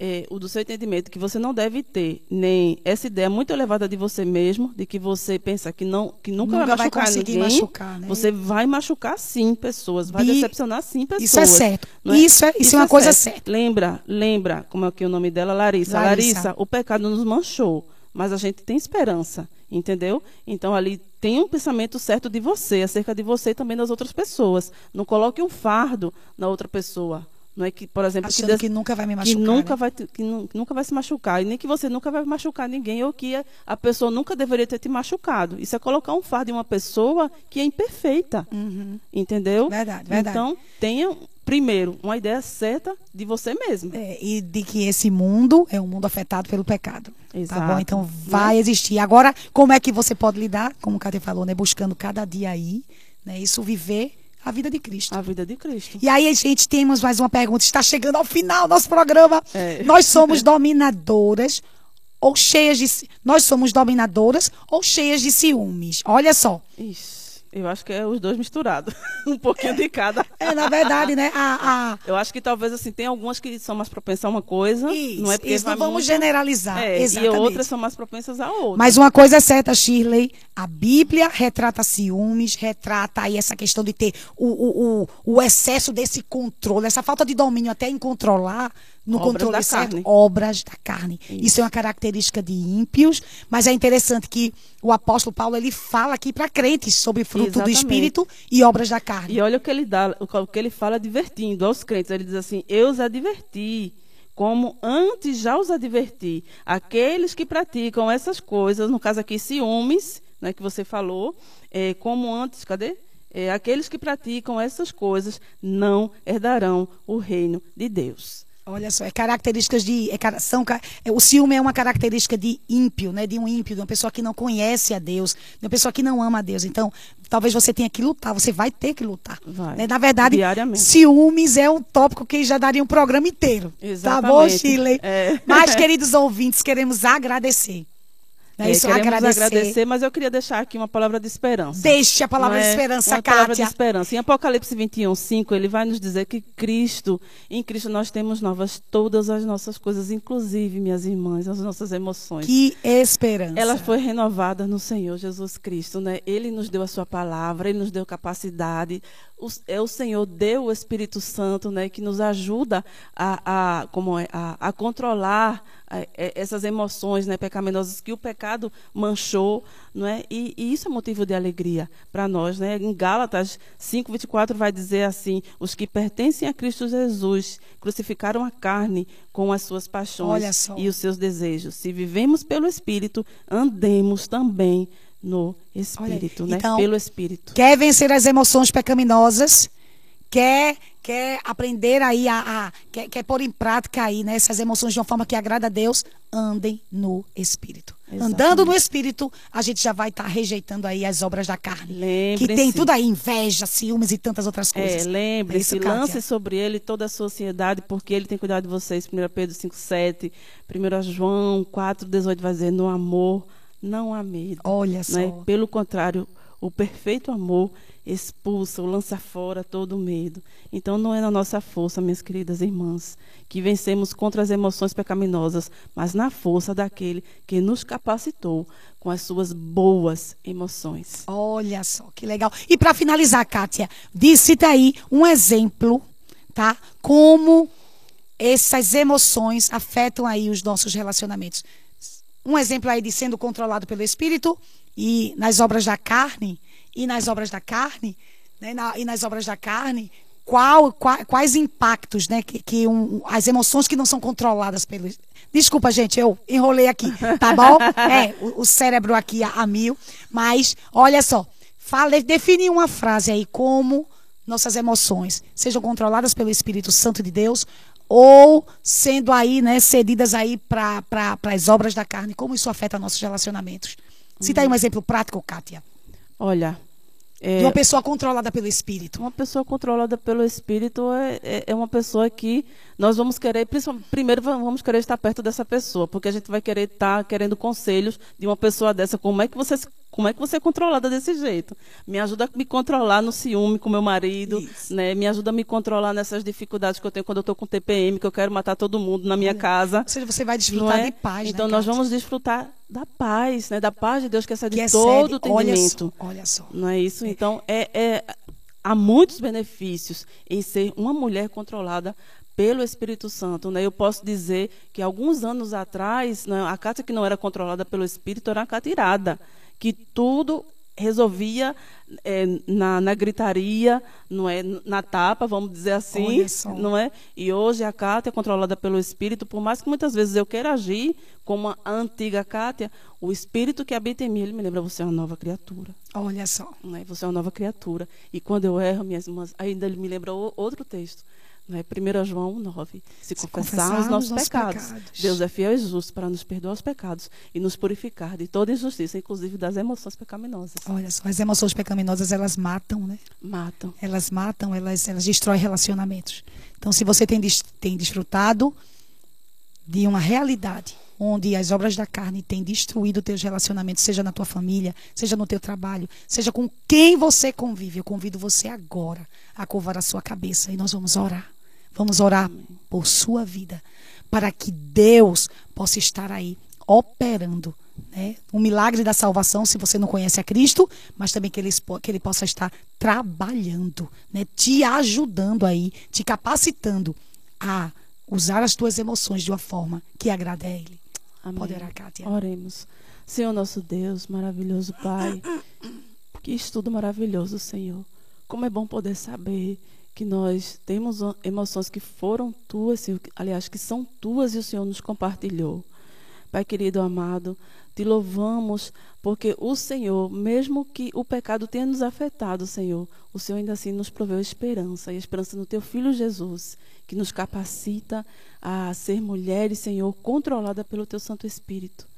é, o do seu entendimento que você não deve ter nem essa ideia muito elevada de você mesmo, de que você pensa que não, que nunca, Nunca vai vai machucar conseguir ninguém. machucar, né? Você vai machucar sim pessoas, vai Bi- decepcionar sim pessoas. Isso é certo. não Isso é- isso é uma coisa certa. Lembra, lembra, como é que é o nome dela, Larissa. Larissa. Larissa, o pecado nos manchou, mas a gente tem esperança, entendeu? Então ali tem um pensamento certo de você, acerca de você e também das outras pessoas. Não coloque um fardo na outra pessoa. Não é que, por exemplo, Achando Deus- que nunca vai me que machucar. nunca né? vai que, nu- que nunca vai se machucar e nem que você nunca vai machucar ninguém ou que a, pessoa nunca deveria ter te machucado. Isso é colocar um fardo em uma pessoa que é imperfeita, entendeu? Uhum. Verdade, verdade. Então tenha primeiro uma ideia certa de você mesmo. É, e de que esse mundo é um mundo afetado pelo pecado. Tá Exato. bom? Então vai existir. Agora, como é que você pode lidar? Como o Cátia falou, né? Buscando cada dia aí, né? Isso viver a vida de Cristo. A vida de Cristo. E aí, gente, temos mais uma pergunta. Está chegando ao final do nosso programa. É. Nós somos dominadoras ou cheias de. Nós somos dominadoras ou cheias de ciúmes. Olha só. Ixi, eu acho que é os dois misturados. [LAUGHS] um pouquinho de cada. É, na verdade, né? A, a, Eu acho que talvez assim, tem algumas que são mais propensas a uma coisa. Isso, não é porque isso, não vamos muito- generalizar. É, e Exatamente. outras são mais propensas a outra. Mas uma coisa é certa, Shirley, a Bíblia retrata ciúmes, retrata aí essa questão de ter o, o, o, o excesso desse controle, essa falta de domínio até em controlar, no Obras controle certo, carne. obras da carne. Isso. é uma característica de ímpios, mas é interessante que o apóstolo Paulo ele fala aqui para crentes sobre fruto Exatamente. do espírito e obras da carne. E olha o que ele dá, o que ele fala advertindo aos crentes. Ele diz assim: Eu os adverti, como antes já os adverti. Aqueles que praticam essas coisas, no caso aqui, ciúmes, né, que você falou, é, como antes, cadê? É, aqueles que praticam essas coisas não herdarão o reino de Deus. Olha só, é características de. É, são, é, o ciúme é uma característica de ímpio, né? De um ímpio, de uma pessoa que não conhece a Deus, de uma pessoa que não ama a Deus. Então, talvez você tenha que lutar, você vai ter que lutar. Né? Na verdade, ciúmes é um tópico que já daria um programa inteiro. Tá bom, Exatamente. Shirley? É. Mas, [LAUGHS] queridos ouvintes, queremos agradecer. É É, isso? queremos agradecer. agradecer. mas eu queria deixar aqui uma palavra de esperança. Deixe a palavra Não de é? esperança, Uma palavra de Kátia. esperança. Em Apocalipse 21, 5, ele vai nos dizer que Cristo, em Cristo nós temos novas todas as nossas coisas, inclusive, minhas irmãs, as nossas emoções. Que esperança. Ela foi renovada no Senhor Jesus Cristo, né? Ele nos deu a sua palavra, ele nos deu capacidade. O, é o Senhor deu o Espírito Santo, né? Que nos ajuda a, a como é, a, a controlar a- é, essas emoções, né? Pecaminosas que o pecado manchou, não é? E, e isso é motivo de alegria para nós, né? Em Gálatas 5:24 vai dizer assim: os que pertencem a Cristo Jesus crucificaram a carne com as suas paixões e os seus desejos. Se vivemos pelo Espírito, andemos também no Espírito, Olha né? Então, pelo Espírito. Quer vencer as emoções pecaminosas? quer quer aprender aí a, a quer, quer pôr em prática aí né, essas emoções de uma forma que agrada a Deus, andem no Espírito. Exatamente. Andando no Espírito, a gente já vai estar tá rejeitando aí as obras da carne. Que tem tudo aí, inveja, ciúmes e tantas outras é, coisas. É, lembre-se, é lance sobre ele toda a sociedade, porque ele tem cuidado de vocês. 1 Pedro 5,7, 1 João 4,18 vai dizer, no amor não há medo. Olha né? só. Né? Pelo contrário, o perfeito amor expulsa ou lança fora todo o medo. Então não é na nossa força, minhas queridas irmãs, que vencemos contra as emoções pecaminosas, mas na força daquele que nos capacitou com as suas boas emoções. Olha só que legal. E para finalizar, Kátia, disse aí um exemplo, tá? Como essas emoções afetam aí os nossos relacionamentos. Um exemplo aí de sendo controlado pelo espírito e nas obras da carne e nas obras da carne, né, na, e nas obras da carne, qual, qual, quais impactos, né, que, que um, as emoções que não são controladas pelo. Desculpa, gente, eu enrolei aqui, tá bom? [LAUGHS] É, o, o cérebro aqui a, a, mil. Mas, olha só, fale, define uma frase aí como nossas emoções sejam controladas pelo Espírito Santo de Deus ou sendo aí, né, cedidas aí para pra, as obras da carne, como isso afeta nossos relacionamentos. Cita aí um exemplo prático, Kátia. Olha. É, de uma pessoa controlada pelo espírito. Uma pessoa controlada pelo espírito é, é, é uma pessoa que nós vamos querer, primeiro vamos querer estar perto dessa pessoa, porque a gente vai querer estar querendo conselhos de uma pessoa dessa. Como é que você como é que você é controlada desse jeito? Me ajuda a me controlar no ciúme com meu marido, né? Me ajuda a me controlar nessas dificuldades que eu tenho quando eu estou com TPM, que eu quero matar todo mundo na minha Olha, casa. Ou seja, você vai desfrutar é? de paz, Então né, nós vamos desfrutar da paz, né? Da paz de Deus que excede que todo o entendimento. Olha só, olha só. Não é isso? Então é, é há muitos benefícios em ser uma mulher controlada pelo Espírito Santo. Né? Eu posso dizer que alguns anos atrás, né, a Cátia que não era controlada pelo Espírito era uma Cátia irada que tudo resolvia é, na, na, gritaria, não é, na tapa, vamos dizer assim, não é? E hoje a Cátia é controlada pelo Espírito, por mais que muitas vezes eu queira agir como a antiga Cátia, o Espírito que habita em mim, ele me lembra, você é uma nova criatura. Olha só. Não é? Você é uma nova criatura. E quando eu erro, minhas irmãs, ainda ele me lembra outro texto. Né? 1 João 9. Se, Se confessarmos os nossos, nossos pecados, pecados, Deus é fiel e justo para nos perdoar os pecados e nos purificar de toda injustiça, inclusive das emoções pecaminosas. Olha só, as emoções pecaminosas, elas matam, né? Matam. Elas matam, elas, elas destroem relacionamentos. Então, se você tem, tem desfrutado de uma realidade onde as obras da carne têm destruído teus relacionamentos, seja na tua família, seja no teu trabalho, seja com quem você convive, eu convido você agora a curvar a sua cabeça e nós vamos orar. Vamos orar por sua vida, para que Deus possa estar aí operando né? um milagre da salvação, se você não conhece a Cristo, mas também que ele, que ele possa estar trabalhando, né? te ajudando aí, te capacitando a usar as tuas emoções de uma forma que agrade a Ele. Amém. Pode orar, Kátia. Oremos. Senhor nosso Deus, maravilhoso Pai, que estudo maravilhoso, Senhor. Como é bom poder saber que nós temos emoções que foram tuas, aliás, que são tuas e o Senhor nos compartilhou. Pai querido amado, te louvamos porque o Senhor, mesmo que o pecado tenha nos afetado, Senhor, o Senhor ainda assim nos proveu esperança, e esperança no teu filho Jesus, que nos capacita a ser mulheres, Senhor, controlada pelo teu Santo Espírito.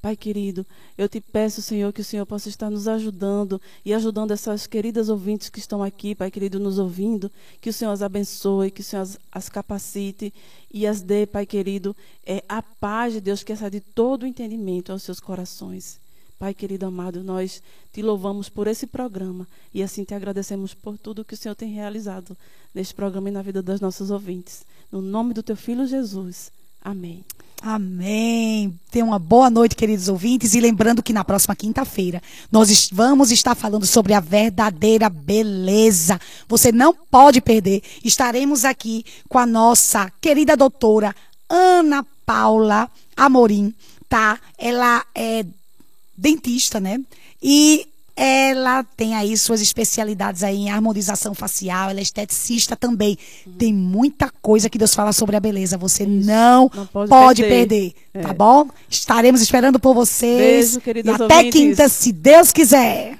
Pai querido, eu te peço, Senhor, que o Senhor possa estar nos ajudando e ajudando essas queridas ouvintes que estão aqui, Pai querido, nos ouvindo, que o Senhor as abençoe, que o Senhor as, as capacite e as dê, Pai querido, é, a paz de Deus que excede todo o entendimento aos seus corações. Pai querido amado, nós te louvamos por esse programa e assim te agradecemos por tudo que o Senhor tem realizado neste programa e na vida das nossas ouvintes. No nome do teu filho Jesus. Amém. Amém. Tenha uma boa noite, queridos ouvintes. E lembrando que na próxima quinta-feira nós vamos estar falando sobre a verdadeira beleza. Você não pode perder. Estaremos aqui com a nossa querida doutora Ana Paula Amorim, tá? Ela é dentista, né? E ela tem aí suas especialidades aí em harmonização facial, ela é esteticista também. Uhum. Tem muita coisa que Deus fala sobre a beleza. Você não, não, pode, pode perder, perder é. tá bom? Estaremos esperando por vocês. Beijo, queridos e até quinta, se Deus quiser.